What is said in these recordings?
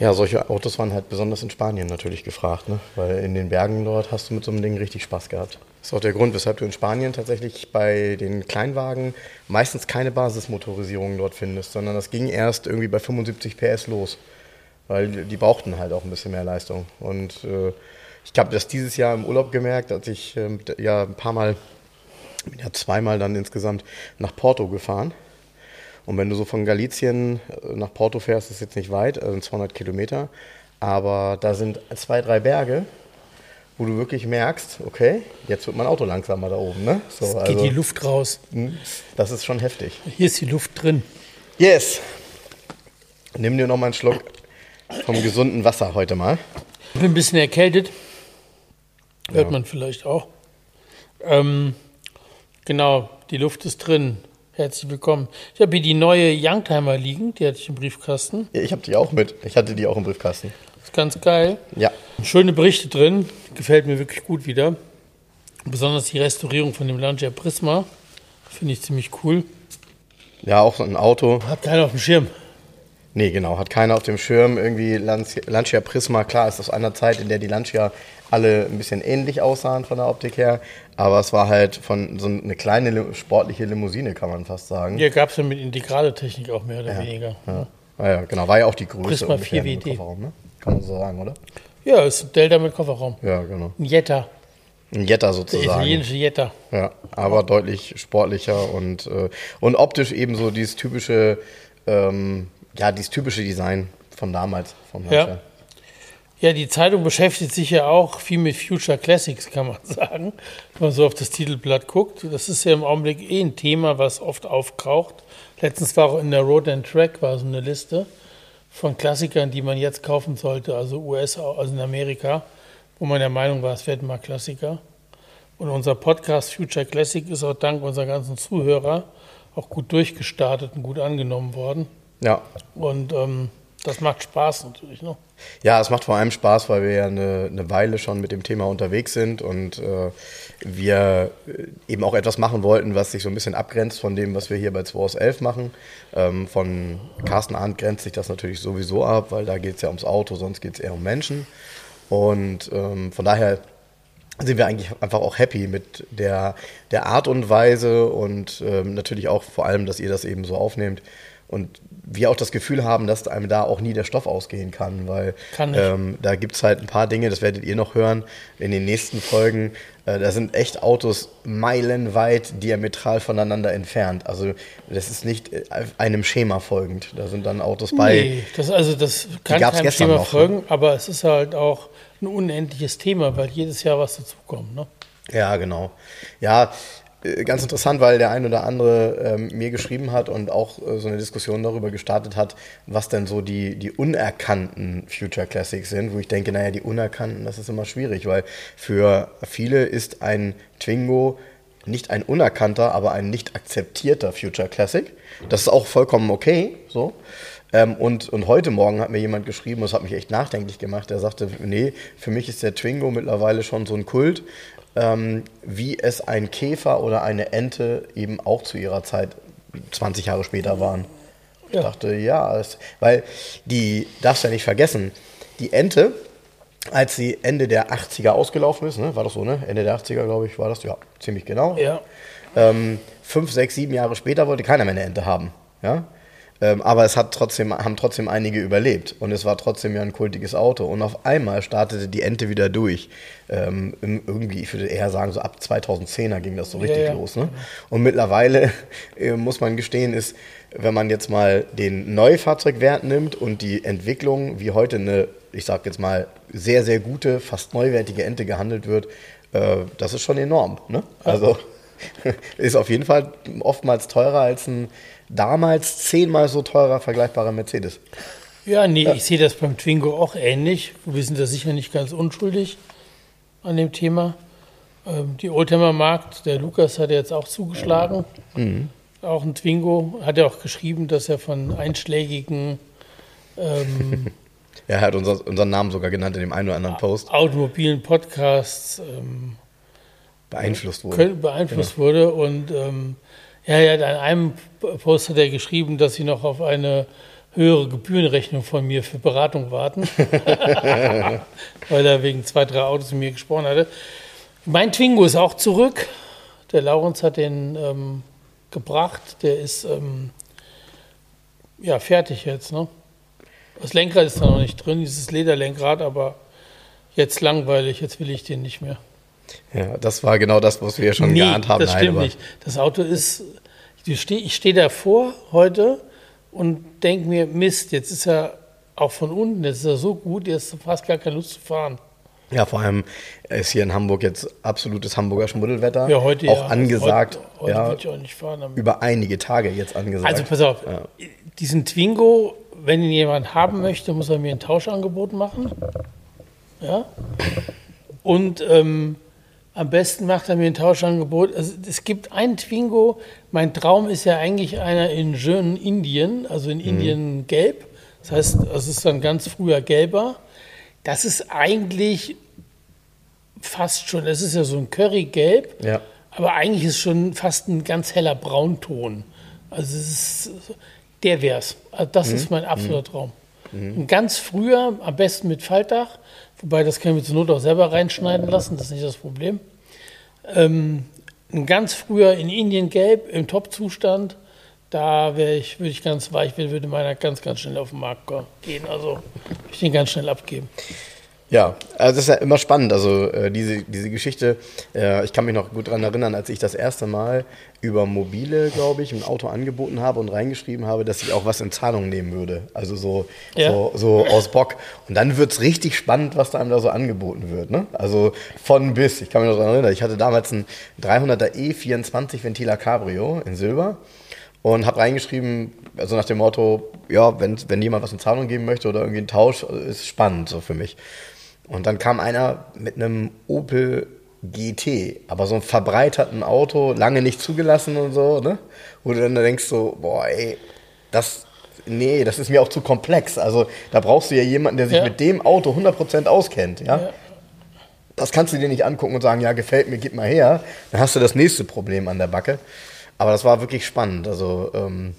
Ja, solche Autos waren halt besonders in Spanien natürlich gefragt, ne? weil in den Bergen dort hast du mit so einem Ding richtig Spaß gehabt. Das ist auch der Grund, weshalb du in Spanien tatsächlich bei den Kleinwagen meistens keine Basismotorisierung dort findest, sondern das ging erst irgendwie bei 75 PS los, weil die brauchten halt auch ein bisschen mehr Leistung. Und äh, ich habe das dieses Jahr im Urlaub gemerkt, als ich äh, ja ein paar Mal, ja zweimal dann insgesamt nach Porto gefahren und wenn du so von Galicien äh, nach Porto fährst, ist jetzt nicht weit, also 200 Kilometer, aber da sind zwei, drei Berge, wo du wirklich merkst, okay, jetzt wird mein Auto langsamer da oben. Ne? So, es geht also, die Luft raus. Hm, das ist schon heftig. Hier ist die Luft drin. Yes. Nimm dir noch mal einen Schluck vom gesunden Wasser heute mal. Ich bin ein bisschen erkältet. Hört ja. man vielleicht auch. Ähm, genau, die Luft ist drin. Herzlich willkommen. Ich habe hier die neue Youngtimer liegen, die hatte ich im Briefkasten. Ja, ich habe die auch mit. Ich hatte die auch im Briefkasten. Ist ganz geil. Ja. Schöne Berichte drin. Gefällt mir wirklich gut wieder. Besonders die Restaurierung von dem Lancia Prisma. Finde ich ziemlich cool. Ja, auch so ein Auto. Hat keiner auf dem Schirm. Nee, genau, hat keiner auf dem Schirm. Irgendwie Lancia Prisma, klar, ist aus einer Zeit, in der die Lancia alle ein bisschen ähnlich aussahen von der Optik her. Aber es war halt von so eine kleine sportliche Limousine, kann man fast sagen. Hier gab es ja mit integraler Technik auch mehr oder ja, weniger. Ja. Ja, ja, genau. War ja auch die Größe. Prisma 4 WD. Ne? Kann man so sagen, oder? Ja, ist ein Delta mit Kofferraum. Ja, genau. Ein Jetta. Ein Jetta sozusagen. Der italienische Jetta. Ja, aber deutlich sportlicher und, äh, und optisch eben so dieses typische, ähm, ja, dieses typische Design von damals. Vom ja. Ja, die Zeitung beschäftigt sich ja auch viel mit Future Classics, kann man sagen, wenn man so auf das Titelblatt guckt. Das ist ja im Augenblick eh ein Thema, was oft aufkraucht. Letztens war auch in der Road and Track war so eine Liste von Klassikern, die man jetzt kaufen sollte, also US, also in Amerika, wo man der Meinung war, es werden mal Klassiker. Und unser Podcast Future Classic ist auch dank unserer ganzen Zuhörer auch gut durchgestartet und gut angenommen worden. Ja. Und ähm, das macht Spaß natürlich, ne? Ja, es macht vor allem Spaß, weil wir ja eine, eine Weile schon mit dem Thema unterwegs sind und äh, wir eben auch etwas machen wollten, was sich so ein bisschen abgrenzt von dem, was wir hier bei 2 aus 11 machen. Ähm, von Carsten Arndt grenzt sich das natürlich sowieso ab, weil da geht es ja ums Auto, sonst geht es eher um Menschen. Und ähm, von daher sind wir eigentlich einfach auch happy mit der, der Art und Weise und ähm, natürlich auch vor allem, dass ihr das eben so aufnehmt. Und wir auch das Gefühl haben, dass einem da auch nie der Stoff ausgehen kann, weil kann ähm, da gibt es halt ein paar Dinge, das werdet ihr noch hören in den nächsten Folgen. Äh, da sind echt Autos meilenweit diametral voneinander entfernt. Also das ist nicht äh, einem Schema folgend. Da sind dann Autos bei. Nee, das, also das kann keinem Schema noch, ne? folgen, aber es ist halt auch ein unendliches Thema, weil jedes Jahr was dazukommt. Ne? Ja, genau. Ja, ganz interessant, weil der ein oder andere ähm, mir geschrieben hat und auch äh, so eine Diskussion darüber gestartet hat, was denn so die, die unerkannten Future Classics sind, wo ich denke, naja, die unerkannten, das ist immer schwierig, weil für viele ist ein Twingo nicht ein unerkannter, aber ein nicht akzeptierter Future Classic. Das ist auch vollkommen okay, so. Ähm, und, und heute Morgen hat mir jemand geschrieben, das hat mich echt nachdenklich gemacht, der sagte, nee, für mich ist der Twingo mittlerweile schon so ein Kult, ähm, wie es ein Käfer oder eine Ente eben auch zu ihrer Zeit 20 Jahre später waren. Ich ja. dachte, ja, es, weil die, darfst ja nicht vergessen, die Ente, als sie Ende der 80er ausgelaufen ist, ne, war das so, ne? Ende der 80er, glaube ich, war das, ja, ziemlich genau. Ja. Ähm, fünf, sechs, sieben Jahre später wollte keiner mehr eine Ente haben. Ja? Ähm, aber es hat trotzdem, haben trotzdem einige überlebt und es war trotzdem ja ein kultiges Auto. Und auf einmal startete die Ente wieder durch. Ähm, irgendwie, ich würde eher sagen, so ab 2010er ging das so richtig ja, ja. los. Ne? Und mittlerweile, äh, muss man gestehen, ist, wenn man jetzt mal den Neufahrzeugwert nimmt und die Entwicklung, wie heute eine, ich sag jetzt mal, sehr, sehr gute, fast neuwertige Ente gehandelt wird, äh, das ist schon enorm. Ne? Also ist auf jeden Fall oftmals teurer als ein damals zehnmal so teurer vergleichbarer Mercedes. Ja, nee, ja. ich sehe das beim Twingo auch ähnlich. Wir sind da sicher nicht ganz unschuldig an dem Thema. Ähm, die Oldtimer-Markt, der Lukas hat jetzt auch zugeschlagen. Mhm. Auch ein Twingo. Hat er auch geschrieben, dass er von einschlägigen. Ähm, ja, er hat unser, unseren Namen sogar genannt in dem einen oder anderen Post. Automobilen Podcasts. Ähm, beeinflusst wurde. Beeinflusst genau. wurde. Und ähm, ja, ja, in einem Post hat er geschrieben, dass sie noch auf eine höhere Gebührenrechnung von mir für Beratung warten, weil er wegen zwei, drei Autos mit mir gesprochen hatte. Mein Twingo ist auch zurück. Der Laurens hat den ähm, gebracht. Der ist ähm, ja fertig jetzt. Ne? Das Lenkrad ist da noch nicht drin, dieses Lederlenkrad, aber jetzt langweilig. Jetzt will ich den nicht mehr. Ja, das war genau das, was wir ja schon nee, geahnt haben. Das stimmt Nein, nicht. Das Auto ist, ich stehe steh davor heute und denke mir, Mist, jetzt ist er auch von unten, jetzt ist er so gut, jetzt ist fast gar keine Lust zu fahren. Ja, vor allem ist hier in Hamburg jetzt absolutes Hamburger Schmuddelwetter. Ja, heute auch ja. angesagt. Heute, heute ja, würde ich auch nicht fahren. Über einige Tage jetzt angesagt. Also pass auf, ja. diesen Twingo, wenn ihn jemand haben möchte, muss er mir ein Tauschangebot machen. Ja. Und ähm, am besten macht er mir ein Tauschangebot. Also, es gibt einen Twingo. Mein Traum ist ja eigentlich einer in schönen Indien, also in mhm. Indien gelb. Das heißt, es ist dann ganz früher gelber. Das ist eigentlich fast schon, es ist ja so ein Currygelb, ja. aber eigentlich ist schon fast ein ganz heller Braunton. Also ist, der wär's. Also das mhm. ist mein absoluter mhm. Traum. Mhm. ganz früher, am besten mit Faltdach, wobei das kann ich mir zur Not auch selber reinschneiden lassen, das ist nicht das Problem. Ähm, ganz früher in Indien gelb im Top-Zustand, da ich, würde ich ganz weich, würde meiner ganz, ganz schnell auf den Markt gehen. Also würde ich den ganz schnell abgeben. Ja, also das ist ja immer spannend. Also äh, diese, diese Geschichte, äh, ich kann mich noch gut daran erinnern, als ich das erste Mal über mobile, glaube ich, ein Auto angeboten habe und reingeschrieben habe, dass ich auch was in Zahlung nehmen würde. Also so, ja. so, so, aus Bock. Und dann wird es richtig spannend, was da einem da so angeboten wird. Ne? Also von bis. Ich kann mich noch daran erinnern, ich hatte damals ein 300er E24 Ventiler Cabrio in Silber und habe reingeschrieben, also nach dem Motto, ja, wenn, wenn jemand was in Zahlung geben möchte oder irgendwie einen Tausch, ist spannend so für mich. Und dann kam einer mit einem Opel GT, aber so einem verbreiterten Auto, lange nicht zugelassen und so, ne? Wo du dann denkst so, boah, ey, das, nee, das ist mir auch zu komplex. Also da brauchst du ja jemanden, der sich ja. mit dem Auto 100% auskennt, ja? ja? Das kannst du dir nicht angucken und sagen, ja, gefällt mir, gib mal her. Dann hast du das nächste Problem an der Backe. Aber das war wirklich spannend. Also, ähm,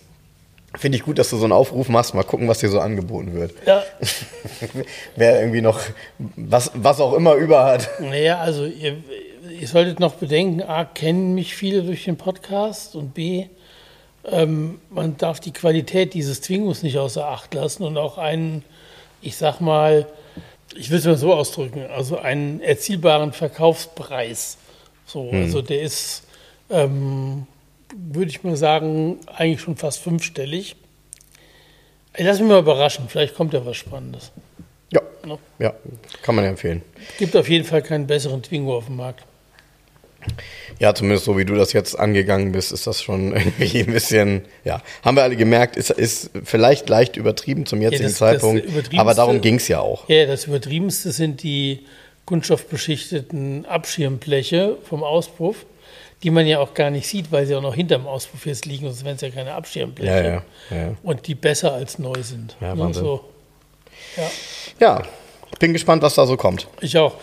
Finde ich gut, dass du so einen Aufruf machst. Mal gucken, was dir so angeboten wird. Ja. Wer irgendwie noch was, was auch immer über hat. Naja, also ihr, ihr solltet noch bedenken, A, kennen mich viele durch den Podcast und B, ähm, man darf die Qualität dieses Twingos nicht außer Acht lassen und auch einen, ich sag mal, ich will es mal so ausdrücken, also einen erzielbaren Verkaufspreis. So, hm. also der ist ähm, würde ich mal sagen, eigentlich schon fast fünfstellig. Ich lass mich mal überraschen, vielleicht kommt ja was Spannendes. Ja, no? ja kann man ja empfehlen. Gibt auf jeden Fall keinen besseren Twingo auf dem Markt. Ja, zumindest so wie du das jetzt angegangen bist, ist das schon irgendwie ein bisschen, ja, haben wir alle gemerkt, ist, ist vielleicht leicht übertrieben zum jetzigen ja, das, Zeitpunkt, das aber darum ging es ja auch. Ja, das Übertriebenste sind die kunststoffbeschichteten Abschirmbleche vom Auspuff die man ja auch gar nicht sieht, weil sie auch noch hinterm Auspuff jetzt liegen, sonst wären es ja keine Abschirmbleche. Ja, ja, ja. Und die besser als neu sind. Ja, ne, Wahnsinn. So. Ja. bin gespannt, was da so kommt. Ich auch.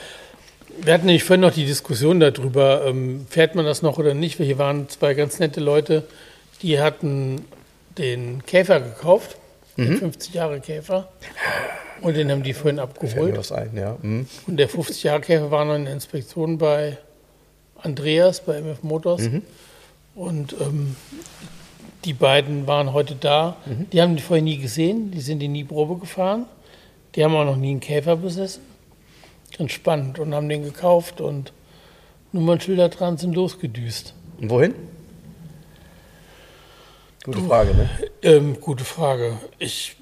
Wir hatten nämlich vorhin noch die Diskussion darüber, ähm, fährt man das noch oder nicht? Hier waren zwei ganz nette Leute, die hatten den Käfer gekauft, mhm. den 50 Jahre Käfer. Und den haben die vorhin abgeholt. Ein, ja. Mhm. Und der 50 Jahre Käfer war noch in der Inspektion bei Andreas bei MF Motors. Mhm. Und ähm, die beiden waren heute da. Mhm. Die haben die vorher nie gesehen, die sind in nie Probe gefahren. Die haben auch noch nie einen Käfer besessen. Ganz spannend und haben den gekauft und Nummernschilder dran sind losgedüst. Und wohin? Gute Frage, ne? Ähm, gute Frage. Ich,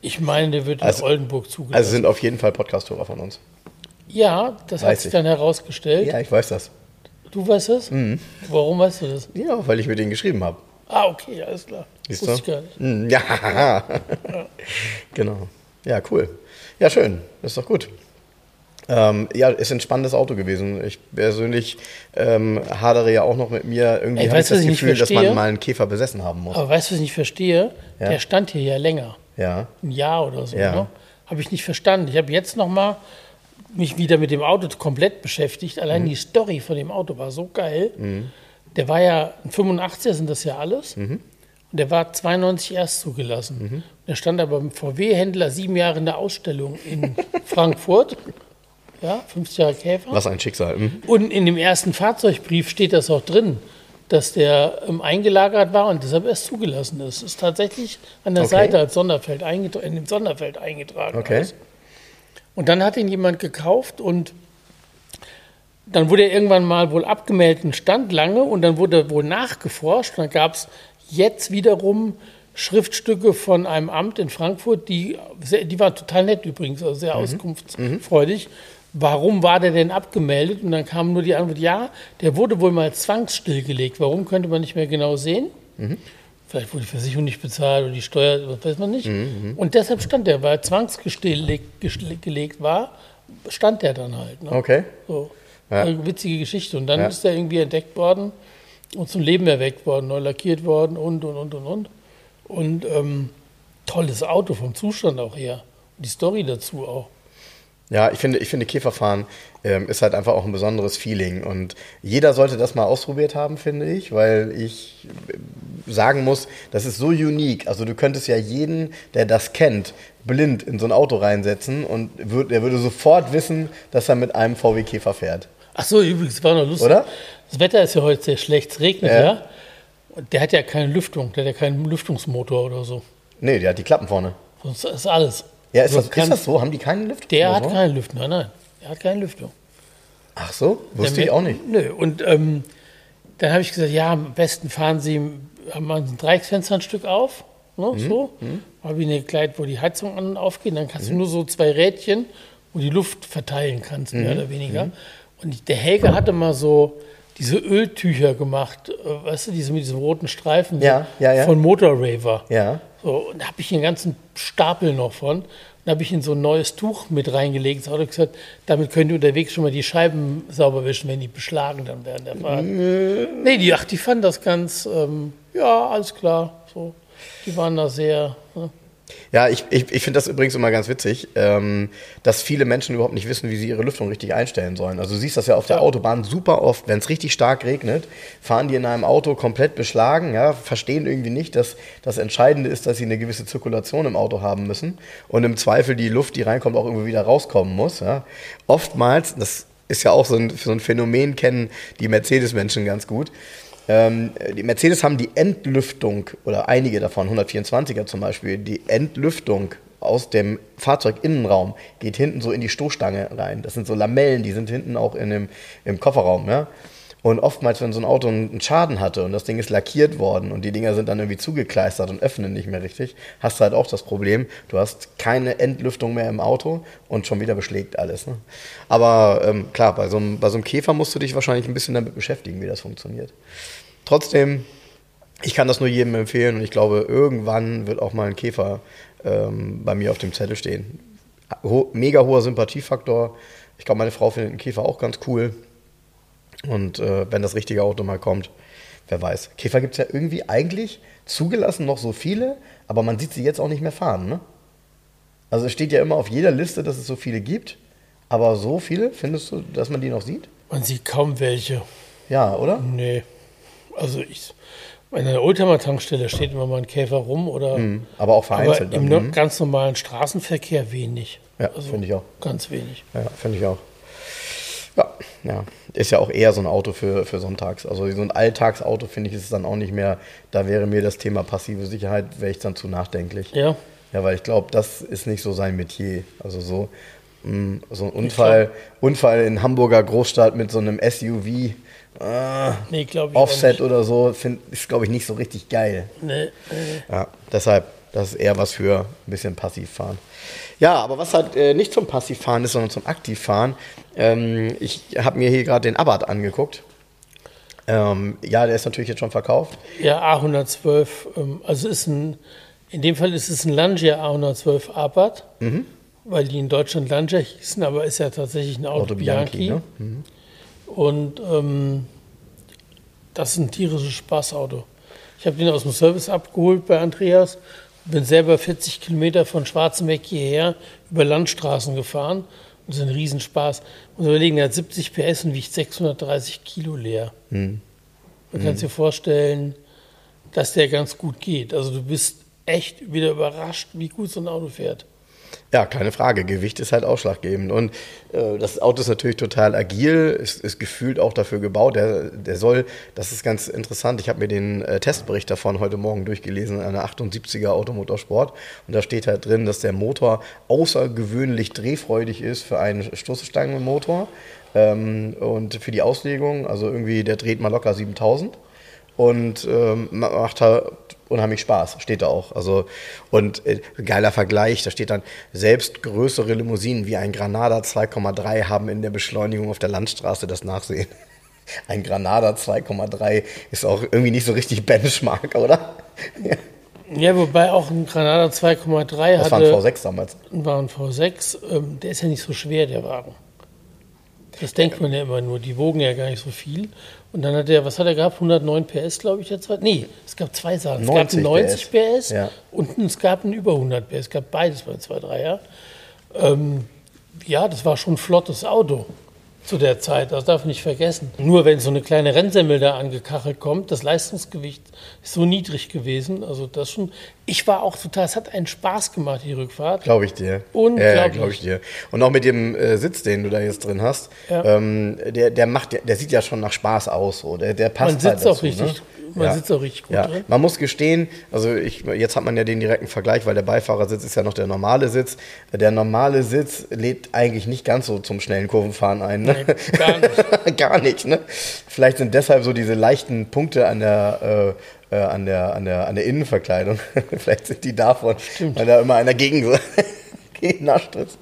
ich meine, der wird also, in Oldenburg zugelassen. Also sind auf jeden Fall Podcast-Hörer von uns. Ja, das weiß hat sich ich. dann herausgestellt. Ja, ich weiß das. Du weißt das? Mhm. Warum weißt du das? Ja, weil ich mit denen geschrieben habe. Ah, okay, alles klar. Siehst Wusste du? ich gar nicht. Hm, Ja, genau. Ja, cool. Ja, schön. Ist doch gut. Ähm, ja, ist ein spannendes Auto gewesen. Ich persönlich ähm, hadere ja auch noch mit mir. Irgendwie habe ich weißt du, das ich Gefühl, dass man mal einen Käfer besessen haben muss. Aber weißt du, was ich nicht verstehe? Ja. Der stand hier ja länger. Ja. Ein Jahr oder so. Ja. Ne? Habe ich nicht verstanden. Ich habe jetzt noch mal mich wieder mit dem Auto komplett beschäftigt. Allein Mhm. die Story von dem Auto war so geil. Der war ja, ein 85er sind das ja alles. Mhm. Und der war 92 erst zugelassen. Der stand aber beim VW-Händler sieben Jahre in der Ausstellung in Frankfurt. Ja, 50 Jahre Käfer. Was ein Schicksal. Hm. Und in dem ersten Fahrzeugbrief steht das auch drin, dass der ähm, eingelagert war und deshalb erst zugelassen ist. Ist tatsächlich an der Okay. Seite als Sonderfeld eingetra- in dem Sonderfeld eingetragen. Okay. alles. Und dann hat ihn jemand gekauft und dann wurde er irgendwann mal wohl abgemeldet und stand lange und dann wurde wohl nachgeforscht. Und dann gab es jetzt wiederum Schriftstücke von einem Amt in Frankfurt, die, die waren total nett übrigens, also sehr auskunftsfreudig. Warum war der denn abgemeldet? Und dann kam nur die Antwort, ja, der wurde wohl mal zwangsstillgelegt. Warum könnte man nicht mehr genau sehen? Vielleicht wurde die Versicherung nicht bezahlt oder die Steuer, das weiß man nicht. Und deshalb stand der, weil er zwangsgelegt war, stand der dann halt. Ne? Okay. So. Ja. Eine witzige Geschichte. Und dann Ja. ist er irgendwie entdeckt worden und zum Leben erweckt worden, neu lackiert worden und, und, und, und, und. Und ähm, tolles Auto vom Zustand auch her. Und die Story dazu auch. Ja, ich finde, ich finde Käferfahren ähm, ist halt einfach auch ein besonderes Feeling. Und jeder sollte das mal ausprobiert haben, finde ich, weil ich äh, sagen muss, das ist so unique. Also du könntest ja jeden, der das kennt, blind in so ein Auto reinsetzen und würd, der würde sofort wissen, dass er mit einem VW Käfer fährt. Ach so, übrigens, war noch lustig. Oder? Das Wetter ist ja heute sehr schlecht, es regnet Ja. ja. Und der hat ja keine Lüftung, der hat ja keinen Lüftungsmotor oder so. Nee, der hat die Klappen vorne. Sonst ist alles. Ja, ist, das, ist das so? Haben die keinen Lüftung? Der hat keine Lüftung, nein, nein. Der hat keine Lüftung. Ach so? Wusste ich auch nicht. Nö, und ähm, dann habe ich gesagt, ja, am besten fahren Sie, haben ein Dreiecksfenster ein Stück auf, ne, Mhm. so. Habe ich eine Kleid, wo die Heizung an und aufgeht, dann kannst du nur so zwei Rädchen, wo die Luft verteilen kannst, mehr Mhm. oder weniger. Und der Helge hatte mal so diese Öltücher gemacht, äh, weißt du, diese mit diesen roten Streifen Ja, ja, ja. von Motorraver. Ja. So, und da habe ich einen ganzen Stapel noch von. Und habe ich in so ein neues Tuch mit reingelegt. Da hat er gesagt, damit könnt ihr unterwegs schon mal die Scheiben sauber wischen, wenn die beschlagen dann während der Fahrt. Nee, die, ach, die fanden das ganz, ähm, ja, alles klar. So, die waren da sehr. Ne? Ja, ich, ich, ich finde das übrigens immer ganz witzig, ähm, dass viele Menschen überhaupt nicht wissen, wie sie ihre Lüftung richtig einstellen sollen. Also du siehst das ja auf der. Autobahn super oft, wenn es richtig stark regnet, fahren die in einem Auto komplett beschlagen, ja, verstehen irgendwie nicht, dass das Entscheidende ist, dass sie eine gewisse Zirkulation im Auto haben müssen und im Zweifel die Luft, die reinkommt, auch irgendwie wieder rauskommen muss. Ja. Oftmals, das ist ja auch so ein, so ein Phänomen, kennen die Mercedes-Menschen ganz gut. Ähm, die Mercedes haben die Entlüftung, oder einige davon, 124er zum Beispiel, die Entlüftung aus dem Fahrzeuginnenraum geht hinten so in die Stoßstange rein. Das sind so Lamellen, die sind hinten auch in dem, im Kofferraum. Ja? Und oftmals, wenn so ein Auto einen Schaden hatte und das Ding ist lackiert worden und die Dinger sind dann irgendwie zugekleistert und öffnen nicht mehr richtig, hast du halt auch das Problem, du hast keine Entlüftung mehr im Auto und schon wieder beschlägt alles. Ne? Aber ähm, klar, bei so, einem, bei so einem Käfer musst du dich wahrscheinlich ein bisschen damit beschäftigen, wie das funktioniert. Trotzdem, ich kann das nur jedem empfehlen und ich glaube, irgendwann wird auch mal ein Käfer ähm, bei mir auf dem Zettel stehen. Ho mega hoher Sympathiefaktor. Ich glaube, meine Frau findet einen Käfer auch ganz cool. Und äh, wenn das richtige Auto mal kommt, wer weiß. Käfer gibt es ja irgendwie eigentlich zugelassen noch so viele, aber man sieht sie jetzt auch nicht mehr fahren. Ne? Also es steht ja immer auf jeder Liste, dass es so viele gibt. Aber so viele, findest du, dass man die noch sieht? Man sieht kaum welche. Ja, oder? Nee. Also ich. In einer Oldtimer-Tankstelle steht immer mal ein Käfer rum oder. Mhm. Aber auch Aber vereinzelt. im dann, mhm. ganz normalen Straßenverkehr wenig. Ja, finde ich auch. Ganz wenig. Ja, finde ich auch. Ja, ja. Ist ja auch eher so ein Auto für, für sonntags. Also so ein Alltagsauto, finde ich, ist es dann auch nicht mehr. Da wäre mir das Thema passive Sicherheit, wäre ich dann zu nachdenklich. Ja. Ja, weil ich glaube, das ist nicht so sein Metier. Also so, mh, so ein Unfall, Unfall in Hamburger Großstadt mit so einem SUV, äh, Nee, ich. Offset nicht. oder so, find, ist, glaube ich, nicht so richtig geil. Nee, nee. Ja, deshalb, das ist eher was für ein bisschen Passivfahren. Ja, aber was halt äh, nicht zum Passivfahren ist, sondern zum Aktivfahren. Ähm, ich habe mir hier gerade den Abarth angeguckt. Ähm, ja, der ist natürlich jetzt schon verkauft. Ja, A112, ähm, also ist ein, in dem Fall ist es ein Lancia A112 Abarth, mhm. weil die in Deutschland Lancia hießen, aber ist ja tatsächlich ein Auto, Auto Bianchi. Bianchi ne? mhm. Und ähm, das ist ein tierisches Spaßauto. Ich habe den aus dem Service abgeholt bei Andreas, bin selber 40 Kilometer von Schwarzenbeck hierher über Landstraßen gefahren. Und das ist ein Riesenspaß. Muss überlegen, der hat 70 PS und wiegt 630 Kilo leer. Hm. Du kannst hm. dir vorstellen, dass der ganz gut geht. Also du bist echt wieder überrascht, wie gut so ein Auto fährt. Ja, keine Frage. Gewicht ist halt ausschlaggebend. Und äh, das Auto ist natürlich total agil, ist, ist gefühlt auch dafür gebaut. Der, der soll, das ist ganz interessant. Ich habe mir den äh, Testbericht davon heute Morgen durchgelesen, eine 78er Automotorsport. Und da steht halt drin, dass der Motor außergewöhnlich drehfreudig ist für einen Stoßstangenmotor. Ähm, und für die Auslegung, also irgendwie, der dreht mal locker 7000 und ähm, macht halt unheimlich Spaß, steht da auch. Also und äh, geiler Vergleich, da steht dann selbst größere Limousinen wie ein Granada 2,3 haben in der Beschleunigung auf der Landstraße das Nachsehen. Ein Granada 2,3 ist auch irgendwie nicht so richtig Benchmark, oder? ja. Ja, wobei auch ein Granada 2,3 hatte. Das war ein V6 damals. War ein V6. Ähm, der ist ja nicht so schwer, der Wagen. Das denkt man ja immer nur. Die wogen ja gar nicht so viel. Und dann hat er, was hat er gehabt? 109 PS, glaube ich, jetzt. Nee, es gab zwei Sachen. Es gab 90 PS, PS ja. und es gab einen über 100 PS. Es gab beides bei 2.3er. Ähm, ja, das war schon ein flottes Auto zu der Zeit. Das darf man nicht vergessen. Nur wenn so eine kleine Rennsemmel da angekachelt kommt, das Leistungsgewicht ist so niedrig gewesen. Also das schon. Ich war auch total, es hat einen Spaß gemacht, die Rückfahrt. Glaube ich dir. Unglaublich. Ja, glaube ich dir. Und auch mit dem äh, Sitz, den du da jetzt drin hast, ja. ähm, der, der macht, der, der, sieht ja schon nach Spaß aus. So. Der, der passt Man sitzt halt dazu, auch richtig ne? Man ja. sitzt auch richtig gut ja. drin. Man muss gestehen, also ich, jetzt hat man ja den direkten Vergleich, weil der Beifahrersitz ist ja noch der normale Sitz. Der normale Sitz lädt eigentlich nicht ganz so zum schnellen Kurvenfahren ein. Ne? Nee, gar nicht. gar nicht, ne? Vielleicht sind deshalb so diese leichten Punkte an der, äh, äh an der, an der, an der Innenverkleidung. Vielleicht sind die davon, Stimmt. weil da immer einer gegen so genascht ist.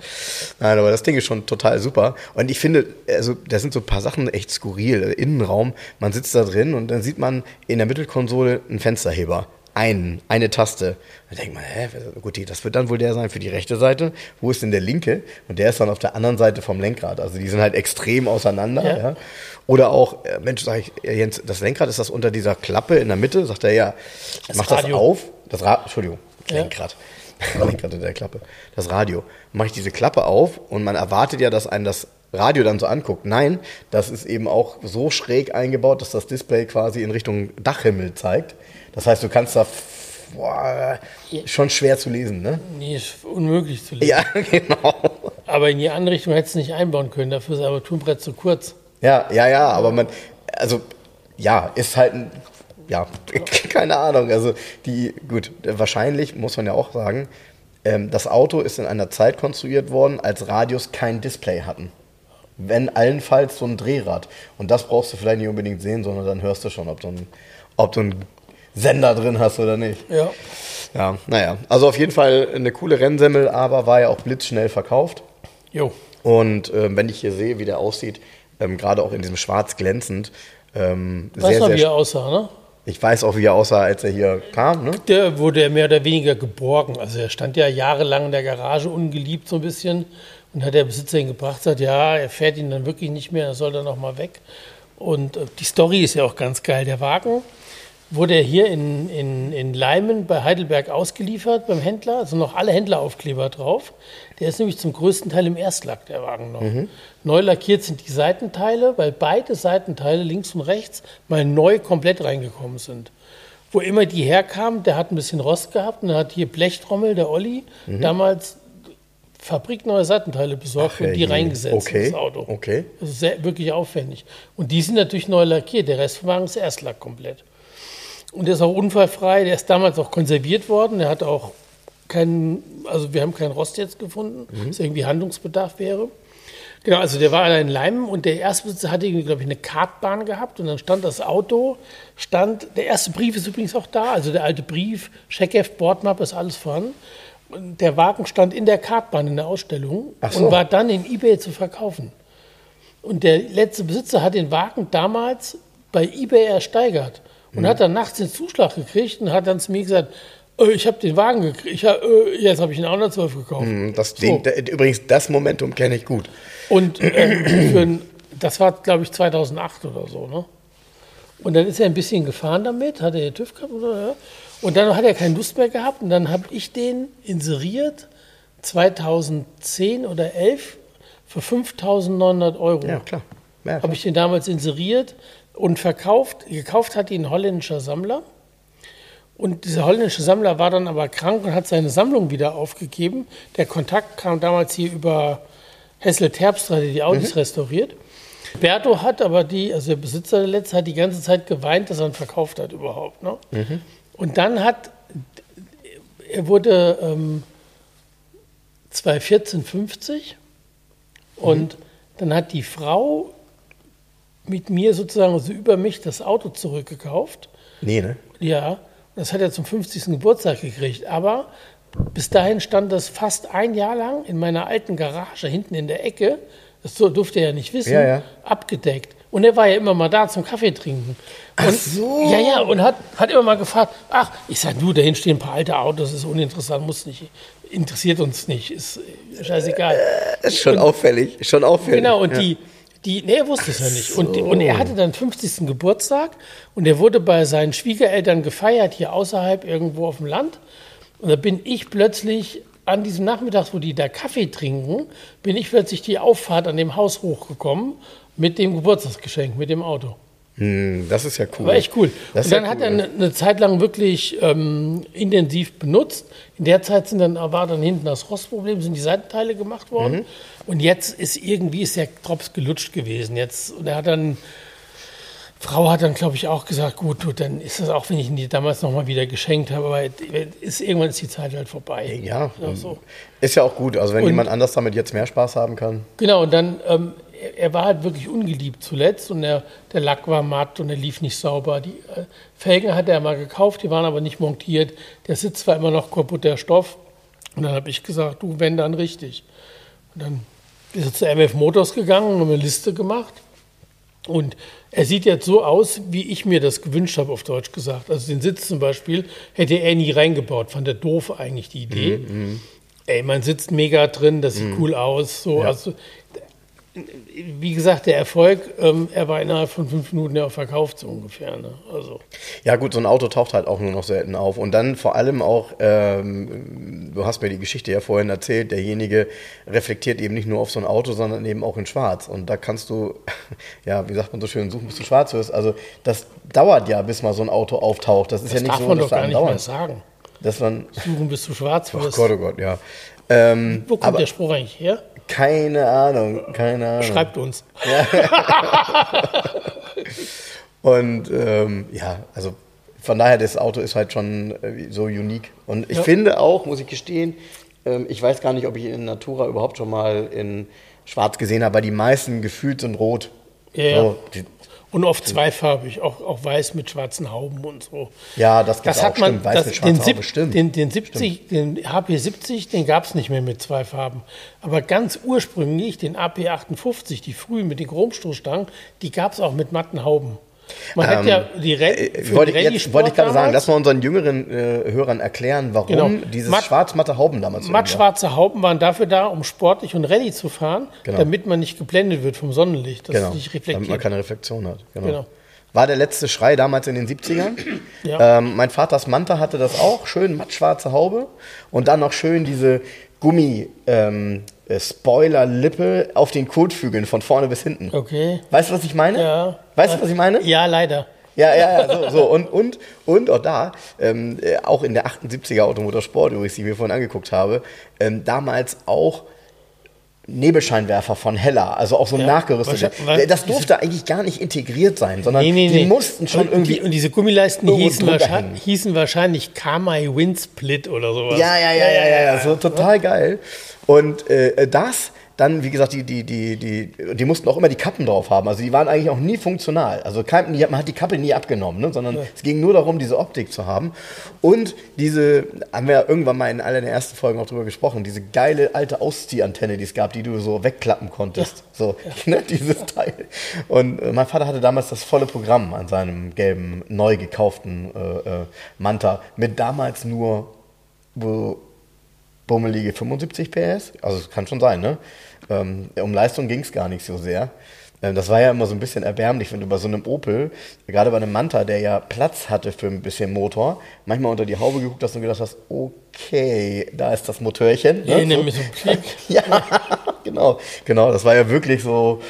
Nein, aber das Ding ist schon total super. Und ich finde, also da sind so ein paar Sachen echt skurril. Innenraum, man sitzt da drin und dann sieht man in der Mittelkonsole einen Fensterheber. Einen, eine Taste. Da denkt man, hä, gut, das wird dann wohl der sein für die rechte Seite. Wo ist denn der linke? Und der ist dann auf der anderen Seite vom Lenkrad. Also die sind halt extrem auseinander. Ja. Ja. Oder auch, äh, Mensch, sag ich, äh, Jens, das Lenkrad ist das unter dieser Klappe in der Mitte? Sagt er, ja, das mach Radio. das auf. Das Rad, Entschuldigung, Lenkrad. Ja. Lenkrad in der Klappe. Das Radio. Mache ich diese Klappe auf und man erwartet ja, dass einen das Radio dann so anguckt. Nein, das ist eben auch so schräg eingebaut, dass das Display quasi in Richtung Dachhimmel zeigt. Das heißt, du kannst da boah, schon schwer zu lesen, ne? Nee, ist unmöglich zu lesen. Ja, genau. Aber in die andere Richtung hättest du nicht einbauen können, dafür ist das Armaturenbrett zu kurz. Ja, ja, ja, aber man, also, ja, ist halt ein ja, keine Ahnung. Also die, gut, wahrscheinlich muss man ja auch sagen, ähm, das Auto ist in einer Zeit konstruiert worden, als Radios kein Display hatten. Wenn allenfalls so ein Drehrad. Und das brauchst du vielleicht nicht unbedingt sehen, sondern dann hörst du schon, ob du, ein, ob du einen Sender drin hast oder nicht. Ja. Ja, naja. Also auf jeden Fall eine coole Rennsemmel, aber war ja auch blitzschnell verkauft. Jo. Und äh, wenn ich hier sehe, wie der aussieht, ähm, gerade auch in diesem Schwarz glänzend. Ähm, weißt sehr, noch, wie er aussah, ne? Ich weiß auch, wie er aussah, als er hier kam. Ne? Der wurde mehr oder weniger geborgen. Also er stand ja jahrelang in der Garage ungeliebt so ein bisschen und hat der Besitzer ihn gebracht, sagt, ja, er fährt ihn dann wirklich nicht mehr, er soll dann noch mal weg. Und äh, die Story ist ja auch ganz geil. Der Wagen wurde hier in, in, in Leimen bei Heidelberg ausgeliefert beim Händler, also noch alle Händleraufkleber drauf. Der ist nämlich zum größten Teil im Erstlack, der Wagen noch. Mhm. Neu lackiert sind die Seitenteile, weil beide Seitenteile links und rechts mal neu komplett reingekommen sind. Wo immer die herkamen, der hat ein bisschen Rost gehabt und hat hier Blechtrommel, der Olli, mhm. damals fabrikneue Seitenteile besorgt Ach, und die reingesetzt okay. in das Auto. Okay. Das ist sehr, wirklich aufwendig. Und die sind natürlich neu lackiert. Der Rest vom Wagen ist Erstlack komplett. Und der ist auch unfallfrei. Der ist damals auch konserviert worden. Der hat auch keinen, also wir haben keinen Rost jetzt gefunden, mhm. dass irgendwie Handlungsbedarf wäre. Genau, also der war in Leimen und der Erstbesitzer hatte, glaube ich, eine Kartbahn gehabt und dann stand das Auto, stand, der erste Brief ist übrigens auch da, also der alte Brief, Checkheft, Bordmap ist alles vorhanden. Und der Wagen stand in der Kartbahn in der Ausstellung so. und war dann in Ebay zu verkaufen. Und der letzte Besitzer hat den Wagen damals bei eBay ersteigert und hat dann nachts den Zuschlag gekriegt und hat dann zu mir gesagt, äh, ich habe den Wagen gekriegt, ich, hab, äh, jetzt habe ich einen 112 gekauft. Das, So. den, der, übrigens, das Momentum kenne ich gut. Und äh, ein, das war, glaube ich, 2008 oder so. Ne? Und dann ist er ein bisschen gefahren damit, hat er den TÜV gehabt oder. Und dann hat er keine Lust mehr gehabt und dann habe ich den inseriert 2010 oder 11 für 5.900 Euro. Ja, klar. Habe ich den damals inseriert und verkauft. Gekauft hat ihn ein holländischer Sammler. Und dieser holländische Sammler war dann aber krank und hat seine Sammlung wieder aufgegeben. Der Kontakt kam damals hier über Hessel Terpstra, der die Autos restauriert. Berto hat aber die, also der Besitzer der letzte, hat die ganze Zeit geweint, dass er ihn verkauft hat überhaupt. Ne? Und dann hat, er wurde ähm, 2014, 50 und dann hat die Frau mit mir sozusagen, also über mich, das Auto zurückgekauft. Nee, ne? Ja, das hat er zum 50. Geburtstag gekriegt. Aber bis dahin stand das fast ein Jahr lang in meiner alten Garage hinten in der Ecke. Das durfte er ja nicht wissen. Ja, ja. Abgedeckt. Und er war ja immer mal da zum Kaffee trinken. Und, Ach so. Ja, ja, und hat, hat immer mal gefragt, ach, ich sag, du, dahin stehen ein paar alte Autos, ist uninteressant, muss nicht, interessiert uns nicht, ist äh, scheißegal. Ist schon auffällig. Ist schon auffällig. Genau, und ja. die, die, nee, er wusste es ja nicht. Und, und er hatte dann 50. Geburtstag und er wurde bei seinen Schwiegereltern gefeiert, hier außerhalb irgendwo auf dem Land. Und da bin ich plötzlich an diesem Nachmittag, wo die da Kaffee trinken, bin ich plötzlich die Auffahrt an dem Haus hochgekommen mit dem Geburtstagsgeschenk, mit dem Auto. Hm, das ist ja cool. War echt cool. Das und dann ja hat cool. er eine, eine Zeit lang wirklich ähm, intensiv benutzt. In der Zeit sind dann, war dann hinten das Rostproblem, sind die Seitenteile gemacht worden. Mhm. Und jetzt ist irgendwie ist der Drops gelutscht gewesen. Jetzt, und er hat dann, Frau hat dann, glaube ich, auch gesagt, gut, du, dann ist das auch, wenn ich ihn dir damals nochmal wieder geschenkt habe, aber ist, irgendwann ist die Zeit halt vorbei. Ja, so. ist ja auch gut. Also wenn Und- jemand anders damit jetzt mehr Spaß haben kann. Genau, und dann, ähm, er, war halt wirklich ungeliebt zuletzt und der, der Lack war matt und er lief nicht sauber. Die äh, Felgen hat er mal gekauft, die waren aber nicht montiert. Der Sitz war immer noch kaputt, der Stoff. Und dann habe ich gesagt, du, wenn dann richtig. Und dann ist er zu MF Motors gegangen und eine Liste gemacht. Und er sieht jetzt so aus, wie ich mir das gewünscht habe, auf Deutsch gesagt. Also den Sitz zum Beispiel hätte er nie reingebaut. Fand er doof eigentlich die Idee. Ey, man sitzt mega drin, das sieht cool aus. So, also, wie gesagt, der Erfolg, ähm, er war innerhalb von fünf Minuten ja auch verkauft, so ungefähr. Ne? Also, Ja gut, so ein Auto taucht halt auch nur noch selten auf. Und dann vor allem auch, ähm, du hast mir die Geschichte ja vorhin erzählt, derjenige reflektiert eben nicht nur auf so ein Auto, sondern eben auch in schwarz. Und da kannst du, ja, wie sagt man so schön, suchen, bis du schwarz wirst. Also das dauert ja, bis mal so ein Auto auftaucht. Das ist das ja nicht darf so, man dass doch gar nicht mehr sagen. Dass man, Suchen bis du schwarz ach wirst. Gott, oh Gott, ja. Ähm, Wo kommt aber der Spruch eigentlich her? Keine Ahnung, keine Ahnung. Schreibt uns. Und ähm, ja, also von daher, das Auto ist halt schon äh, so unique. Und ich Ja. finde auch, muss ich gestehen, ähm, ich weiß gar nicht, ob ich ihn in Natura überhaupt schon mal in Schwarz gesehen habe, aber die meisten gefühlt sind rot. Ja, ja. So, die, Und oft zweifarbig, auch, auch weiß mit schwarzen Hauben und so. ja, das gibt's Das auch, hat man, stimmt. Weiß das, mit Haube, stimmt. den, den 70, den HP 70, den gab es nicht mehr mit zwei Farben. Aber ganz ursprünglich, den AP 58, die frühen mit den Chromstoßstangen, die gab es auch mit matten Hauben. Man hat ja die Rallye, Äh, wollte, jetzt wollte ich gerade sagen, lass mal unseren jüngeren äh, Hörern erklären, warum Genau. dieses Matt- schwarz-matte Hauben damals. Mattschwarze Hauben waren dafür da, um sportlich und Rallye zu fahren, Genau. damit man nicht geblendet wird vom Sonnenlicht, dass Genau, es nicht damit man reflektiert. keine Reflexion hat. Genau. Genau. War der letzte Schrei damals in den 70ern. Ja. Ähm, mein Vaters Manta hatte das auch, schön mattschwarze Haube und dann noch schön diese Gummi ähm, äh, Spoiler-Lippe auf den Kotflügeln von vorne bis hinten. Okay. Weißt du, was ich meine? Ja. Weißt du, was ich meine? Ja, leider. Ja, ja, ja, so, so. Und, und, und auch da, ähm, äh, auch in der 78er Automotorsport, übrigens, die ich mir vorhin angeguckt habe, ähm, damals auch Nebelscheinwerfer von Hella, also auch so Ja, nachgerüstete. Das durfte eigentlich gar nicht integriert sein, sondern die mussten schon und, irgendwie. Und diese Gummileisten hießen, wahrscheinlich, hießen wahrscheinlich Kamai Windsplit oder sowas. ja, ja, ja, ja, ja, ja, so total geil. Und äh, das dann, wie gesagt, die, die, die, die, die mussten auch immer die Kappen drauf haben. Also die waren eigentlich auch nie funktional. Also kein, man hat die Kappe nie abgenommen, ne? sondern ja. es ging nur darum, diese Optik zu haben. Und diese, haben wir irgendwann mal in einer der ersten Folgen auch drüber gesprochen, diese geile alte Ausziehantenne, die es gab, die du so wegklappen konntest. Ja. So, ja. Ne? dieses Teil. Und äh, mein Vater hatte damals das volle Programm an seinem gelben, neu gekauften äh, äh, Manta mit damals nur wo bummelige 75 PS. Also es kann schon sein, ne? Ähm, um Leistung ging es gar nicht so sehr. Ähm, das war ja immer so ein bisschen erbärmlich, wenn du bei so einem Opel, gerade bei einem Manta, der ja Platz hatte für ein bisschen Motor, manchmal unter die Haube geguckt hast und gedacht hast, okay, da ist das Motörchen. Ne? Nee, so. so Klick. ja, genau, genau. Das war ja wirklich so,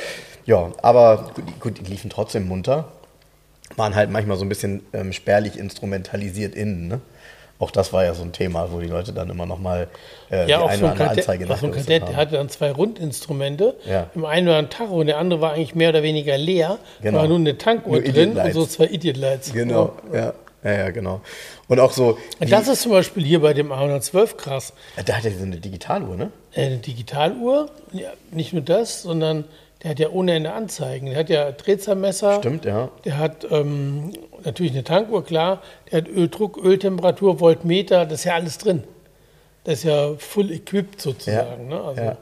ja, aber gut, gut, die liefen trotzdem munter. Waren halt manchmal so ein bisschen ähm, spärlich instrumentalisiert innen, ne? Auch das war ja so ein Thema, wo die Leute dann immer noch mal äh, ja, die eine so oder andere Kadett, Anzeige nach so ein Kadett haben. hatte dann zwei Rundinstrumente. Ja. Im einen war ein Tacho und der andere war eigentlich mehr oder weniger leer. Genau. war nur eine Tankuhr nur drin und so zwei Idiot Lights. Genau, ja. Ja, ja, genau. Und auch so. Das ist zum Beispiel hier bei dem A112 krass. Da hat er so eine Digitaluhr, ne? Äh, eine Digitaluhr, ja, nicht nur das, sondern der hat ja ohne Ende Anzeigen. Der hat ja Drehzahlmesser. Stimmt, ja. Der hat ähm, natürlich eine Tankuhr, klar. Der hat Öldruck, Öltemperatur, Voltmeter, das ist ja alles drin. Das ist ja full equipped sozusagen. Ja, ne? also, ja.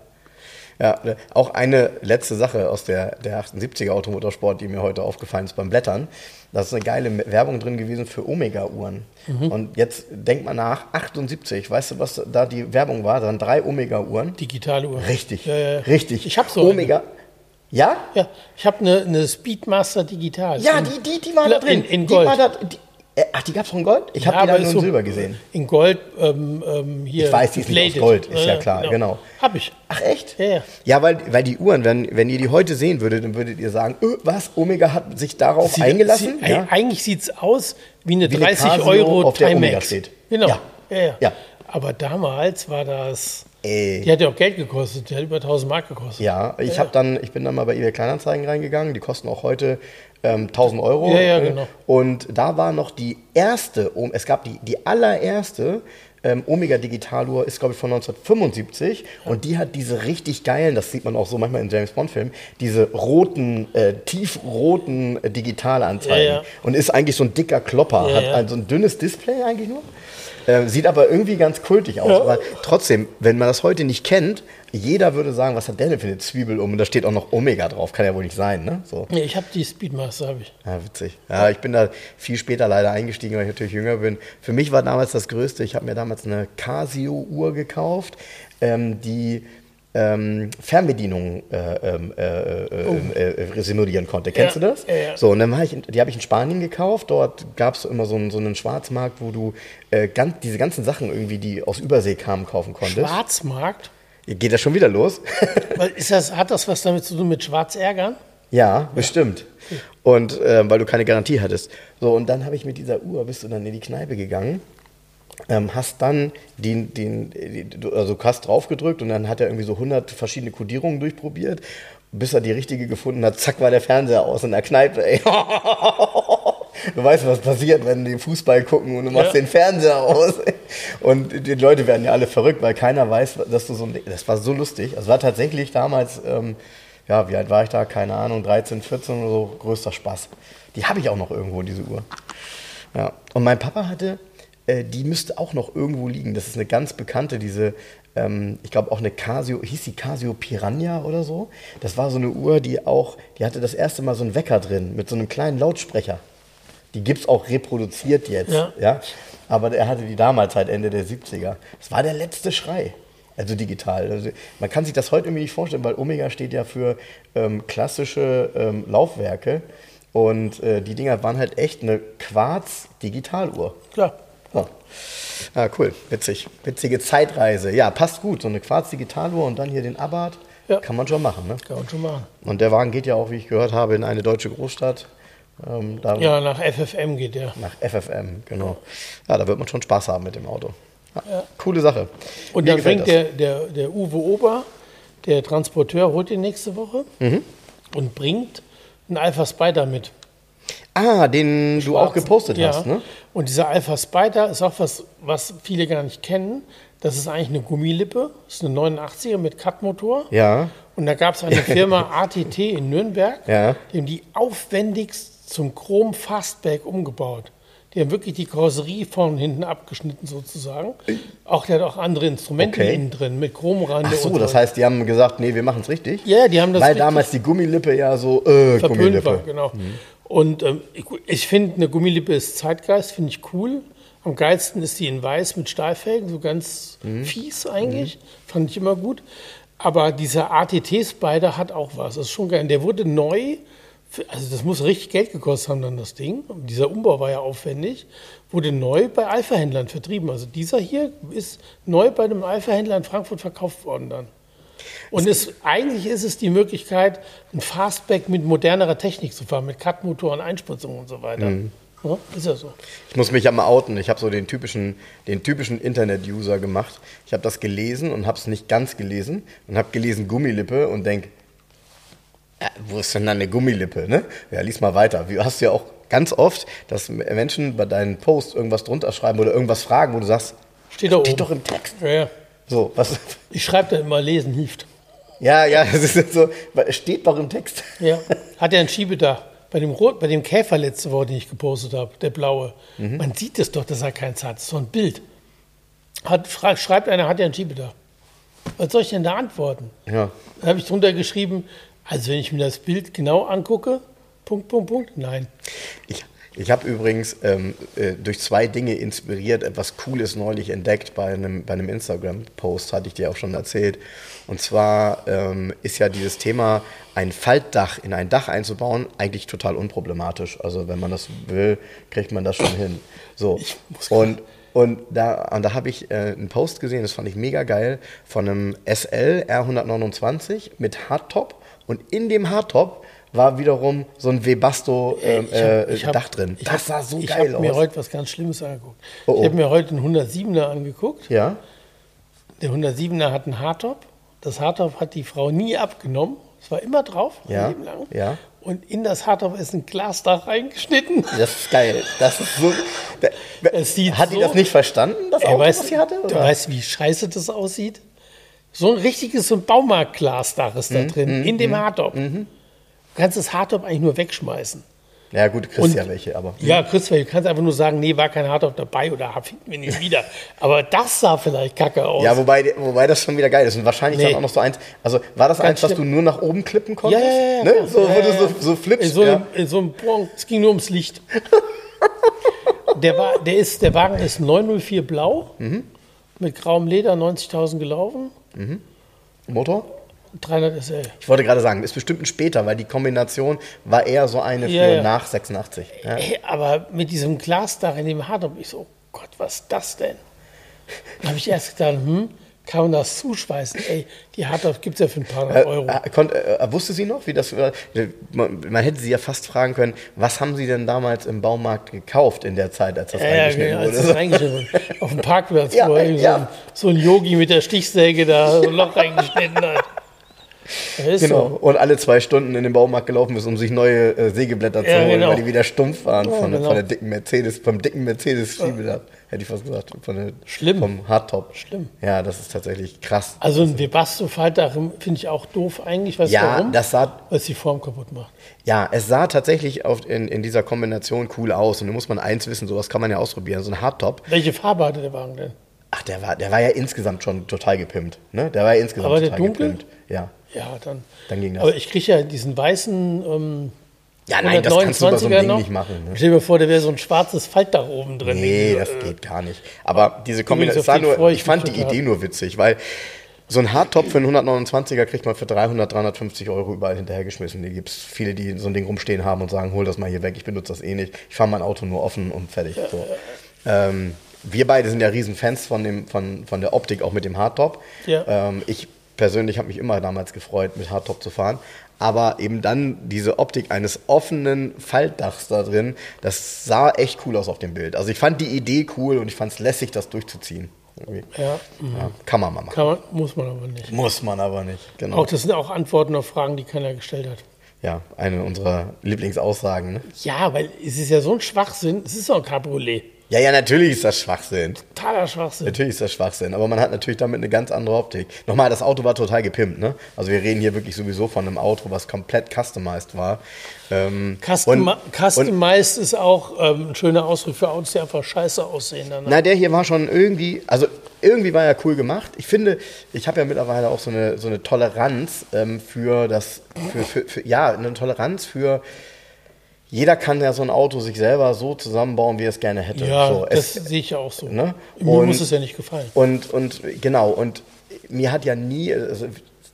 Ja, auch eine letzte Sache aus der, der 78er Automotorsport, die mir heute aufgefallen ist beim Blättern. Da ist eine geile Werbung drin gewesen für Omega-Uhren. Mhm. Und jetzt denk mal nach, 78, weißt du, was da die Werbung war? Da waren drei Omega-Uhren. Digitale Uhren. Richtig, ja. richtig. Ich habe so Omega. Eine. Ja? Ja, ich habe eine, eine Speedmaster Digital. Ja, die, die, die war da drin. In, in Gold. Die da, die, äh, ach, die gab es in Gold? Ich habe ja, die dann nur in so Silber gesehen. In Gold, ähm, ähm, hier. Ich weiß, die ist nicht aus Gold, ist ja klar, genau. genau. Habe ich. Ach, echt? Ja, ja. Ja, weil, weil die Uhren, wenn, wenn ihr die heute sehen würdet, dann würdet ihr sagen, öh, was, Omega hat sich darauf sie, eingelassen? Sie, ja? Eigentlich sieht es aus wie eine wie 30 eine Euro auf der Omega steht. Genau. Ja, ja. ja. Aber damals war das Ey. Die hat ja auch Geld gekostet, die hat über 1000 Mark gekostet. Ja, ich, ja. dann, ich bin dann mal bei eBay Kleinanzeigen reingegangen, die kosten auch heute ähm, 1000 Euro. Ja, ja, genau. Und da war noch die erste, es gab die, die allererste ähm, Omega Digitaluhr ist, glaube ich, von 1975 ja. und die hat diese richtig geilen, das sieht man auch so manchmal in James Bond-Filmen, diese roten, äh, tiefroten äh, Digitalanzeigen ja, ja. und ist eigentlich so ein dicker Klopper, hat also ein dünnes Display eigentlich nur äh, sieht aber irgendwie ganz kultig aus. Aber trotzdem, wenn man das heute nicht kennt, jeder würde sagen, was hat der denn für eine Zwiebel um? Und da steht auch noch Omega drauf. Kann ja wohl nicht sein, ne? So. Nee, ich habe die Speedmaster, habe ich. Ja, witzig. Ja, ich bin da viel später leider eingestiegen, weil ich natürlich jünger bin. Für mich war damals das Größte, ich habe mir damals eine Casio-Uhr gekauft, ähm, die ähm, Fernbedienung äh, ähm, äh, äh, oh. äh, simulieren konnte. Kennst ja, du das? Ja, ja. So, und dann ich, die habe ich in Spanien gekauft. Dort gab es immer so einen, so einen Schwarzmarkt, wo du äh, ganz, diese ganzen Sachen irgendwie, die aus Übersee kamen, kaufen konntest. Schwarzmarkt? Geht das schon wieder los? ist das, hat das was damit zu tun mit Schwarzärgern? Ja, bestimmt. Und äh, weil du keine Garantie hattest. So, und dann habe ich mit dieser Uhr, bist du dann in die Kneipe gegangen ähm, hast dann den, den, also hast draufgedrückt und dann hat er irgendwie so 100 verschiedene Kodierungen durchprobiert, bis er die richtige gefunden hat. Zack, war der Fernseher aus in der Kneipe. Ey. Du weißt, was passiert, wenn die Fußball gucken und du machst ja. den Fernseher aus. Und die Leute werden ja alle verrückt, weil keiner weiß, dass du so ein. Das war so lustig. Es war tatsächlich damals, ähm, ja, wie alt war ich da? Keine Ahnung, 13, 14 oder so. Größter Spaß. Die habe ich auch noch irgendwo, diese Uhr. Ja. Und mein Papa hatte äh, die müsste auch noch irgendwo liegen. Das ist eine ganz bekannte, diese, ähm, ich glaube auch eine Casio, hieß die Casio Piranha oder so. Das war so eine Uhr, die auch, die hatte das erste Mal so einen Wecker drin mit so einem kleinen Lautsprecher. Die gibt es auch reproduziert jetzt. Ja. ja. Aber er hatte die damals halt Ende der 70er. Das war der letzte Schrei. Also digital. Also man kann sich das heute irgendwie nicht vorstellen, weil Omega steht ja für ähm, klassische ähm, Laufwerke. Und äh, die Dinger waren halt echt eine Quarz-Digitaluhr. Klar. Oh. Ah, cool, witzig. Witzige Zeitreise. Ja, passt gut. So eine Quarz-Digitaluhr und dann hier den Abarth. Ja. Kann man schon machen, ne? Kann man schon machen. Und der Wagen geht ja auch, wie ich gehört habe, in eine deutsche Großstadt. Ähm, ja, nach FFM geht der. Nach FFM, genau. Ja, da wird man schon Spaß haben mit dem Auto. Ja, ja. Coole Sache. Und Mir dann bringt der, der, der Uwe Ober, der Transporteur, holt ihn nächste Woche mhm. und bringt einen Alpha Spider mit. Ah, den du auch gepostet ja. hast, ne? Und dieser Alpha Spider ist auch was, was viele gar nicht kennen. Das ist eigentlich eine Gummilippe. Das ist eine 89er mit Cut-Motor. Ja. Und da gab es eine Firma ATT in Nürnberg, Ja. die haben die aufwendigst zum Chrom Fastback umgebaut. Die haben wirklich die Karosserie von hinten abgeschnitten sozusagen. Auch der hat auch andere Instrumente Okay. innen drin mit Chromrande Ach so, und das heißt, die haben gesagt, nee, wir machen es richtig. Ja, die haben das Weil damals die Gummilippe ja so, äh, Gummilippe. war, genau. Und ähm, ich, ich finde, eine Gummilippe ist Zeitgeist, finde ich cool. Am geilsten ist die in weiß mit Stahlfelgen, so ganz Mhm. fies eigentlich. Fand ich immer gut. Aber dieser ATT-Spider hat auch was. Das ist schon geil. Der wurde neu, für- also das muss richtig Geld gekostet haben dann das Ding. Und dieser Umbau war ja aufwendig. Wurde neu bei Alpha-Händlern vertrieben. Also dieser hier ist neu bei einem Alpha-Händler in Frankfurt verkauft worden dann. Und es, eigentlich ist es die Möglichkeit, ein Fastback mit modernerer Technik zu fahren, mit Cut-Motor und Einspritzung und so weiter. Mhm. Ja, ist ja so. Ich muss mich ja mal outen. Ich habe so den typischen, den typischen Internet-User gemacht. Ich habe das gelesen und habe es nicht ganz gelesen und habe gelesen Gummilippe und denk, äh, wo ist denn dann eine Gummilippe? Ne? Ja, lies mal weiter. Du hast ja auch ganz oft, dass Menschen bei deinen Posts irgendwas drunter schreiben oder irgendwas fragen, wo du sagst, Steht steht doch im Text. Ja, ja. So, was? Ich schreibe da immer, lesen hilft. Ja, ja, es ist jetzt so, es steht doch im Text. Ja. Hat er ein Schiebedach. Bei dem, Rot, bei dem Käfer letzte Woche, den ich gepostet habe, der blaue. Mhm. Man sieht es doch, dass er keins hat. Das ist so ein Bild. Hat, schreibt einer, hat er ein Schiebedach. Was soll ich denn da antworten? Ja. Da habe ich drunter geschrieben, also wenn ich mir das Bild genau angucke, Punkt, Punkt, Punkt, nein. Ich, ich habe übrigens ähm, äh, durch zwei Dinge inspiriert etwas Cooles neulich entdeckt bei einem, bei einem Instagram-Post, hatte ich dir auch schon erzählt. Und zwar ähm, ist ja dieses Thema, ein Faltdach in ein Dach einzubauen, eigentlich total unproblematisch. Also wenn man das will, kriegt man das schon hin. So. Und, und da, und da habe ich äh, einen Post gesehen, das fand ich mega geil, von einem SL R129 mit Hardtop. Und in dem Hardtop war wiederum so ein Webasto ähm, Ich äh, ich hab- Dach drin. ich das sah so ich geil habe mir aus. heute was ganz Schlimmes angeguckt. Oh, oh. Ich habe mir heute einen 107er angeguckt. Ja, Der 107er hat einen Hardtop. Das Hardtop hat die Frau nie abgenommen. Es war immer drauf, ein Ja, Leben lang. ja. Und in das Hardtop ist ein Glasdach reingeschnitten. das ist geil. Das ist so. Da, Es sieht hat die so- das nicht verstanden, das Auto, weißt, was sie hatte? Du Oder? weißt, wie scheiße das aussieht? So ein richtiges so ein Baumarktglasdach ist da Mhm, drin, in dem Hardtop. Du kannst das Hardtop eigentlich nur wegschmeißen. ja, gut, du kriegst Und- ja welche, aber. Ja, Christopher, du kannst einfach nur sagen, nee, war kein Hardtop dabei oder finden wir nicht wieder. Aber das sah vielleicht kacke aus. Ja, wobei, wobei das schon wieder geil ist. Und wahrscheinlich Nee. dann auch noch so eins. Also war das eins, was du nur nach oben klippen konntest? ja, ja, ja, ne? So, ja, ja, so, so flippst. In so, ja. in so einem Bon, es ging nur ums Licht. der, war, der, ist, der Wagen ist 904 blau, Mhm. mit grauem Leder, 90.000 gelaufen, Motor? 300 SL. Ich wollte gerade sagen, ist bestimmt ein später, weil die Kombination war eher so eine für Ja, ja. nach 86. Ja. Ey, aber mit diesem Glasdach in dem Hardtop, ich so, oh Gott, was ist das denn? Da habe ich erst gedacht, hm, kann man das zuschweißen? Ey, die Hardtop gibt es ja für ein paar Äh, Euro. äh, konnt, äh, wusste sie noch, wie das war? Man, man hätte sie ja fast fragen können, was haben sie denn damals im Baumarkt gekauft in der Zeit, als das Ja, ja, reingeschnitten genau, als wurde? das reingeschnitten wurde. Auf dem Parkplatz, Ja, wo so, ja. ein, so ein Yogi mit der Stichsäge da so ein Loch reingeschnitten hat. Ist Genau. so. Und alle zwei Stunden in den Baumarkt gelaufen ist, um sich neue äh, Sägeblätter zu Ja, holen, genau. weil die wieder stumpf waren Ja, von, genau. von der dicken Mercedes, vom dicken Mercedes-Schiebedach. Hätte ich fast gesagt. Von der, Schlimm. Vom Hardtop. Schlimm. Ja, das ist tatsächlich krass. Also ein Webasto-Faltdach finde ich auch doof eigentlich. Weißt Ja, warum? das sah, Weil es die Form kaputt macht. ja, es sah tatsächlich auf, in, in dieser Kombination cool aus. Und da muss man eins wissen, sowas kann man ja ausprobieren. So ein Hardtop, Welche Farbe hatte der Wagen denn? ach, der war, der war ja insgesamt schon total gepimpt. Ne? Der war ja insgesamt Aber der total dunkel? gepimpt. Ja. Ja, dann. Dann ging das. Aber ich kriege ja diesen weißen ähm, Ja, nein, das kannst du bei so einem 129er Ding noch. nicht machen. Ne? Stell dir mal vor, der wäre so ein schwarzes Faltdach oben drin. Nee, das äh, geht gar nicht. Aber diese Kombination, nur, ich ich fand die. Idee nur witzig, weil so ein Hardtop für einen 129er kriegt man für 300, 350 Euro überall hinterhergeschmissen. Die gibt es viele, die so ein Ding rumstehen haben und sagen, hol das mal hier weg, ich benutze das eh nicht. Ich fahre mein Auto nur offen und fertig. So. Ähm, wir beide sind ja riesen Fans von, dem, von, von der Optik, auch mit dem Hardtop. Ja. Ähm, ich persönlich habe mich immer damals gefreut, mit Hardtop zu fahren. Aber eben dann diese Optik eines offenen Faltdachs da drin, das sah echt cool aus auf dem Bild. Also ich fand die Idee cool und ich fand es lässig, das durchzuziehen. Ja, Ja, kann man mal machen. man, muss man aber nicht. Muss man aber nicht. Genau. Auch das sind auch Antworten auf Fragen, die keiner gestellt hat. ja, eine unserer Lieblingsaussagen. Ne? Ja, weil es ist ja so ein Schwachsinn. Es ist doch ein Cabriolet. Ja, ja, natürlich ist das Schwachsinn. Totaler Schwachsinn. Natürlich ist das Schwachsinn, aber man hat natürlich damit eine ganz andere Optik. Nochmal, das Auto war total gepimpt, ne? Also wir reden hier wirklich sowieso von einem Auto, was komplett customized war. Ähm, Custom und, customized und, ist auch ähm, ein schöner Ausdruck für Autos, die einfach scheiße aussehen. Danach. Na, der hier war schon irgendwie, also irgendwie war er cool gemacht. Ich finde, ich habe ja mittlerweile auch so eine, so eine Toleranz ähm, für das, für, für, für, ja, eine Toleranz für jeder kann ja so ein Auto sich selber so zusammenbauen, wie er es gerne hätte. Ja, so, das sehe ich auch so. Ne? Mir und, muss es ja nicht gefallen. Und, und genau, und mir hat ja nie, also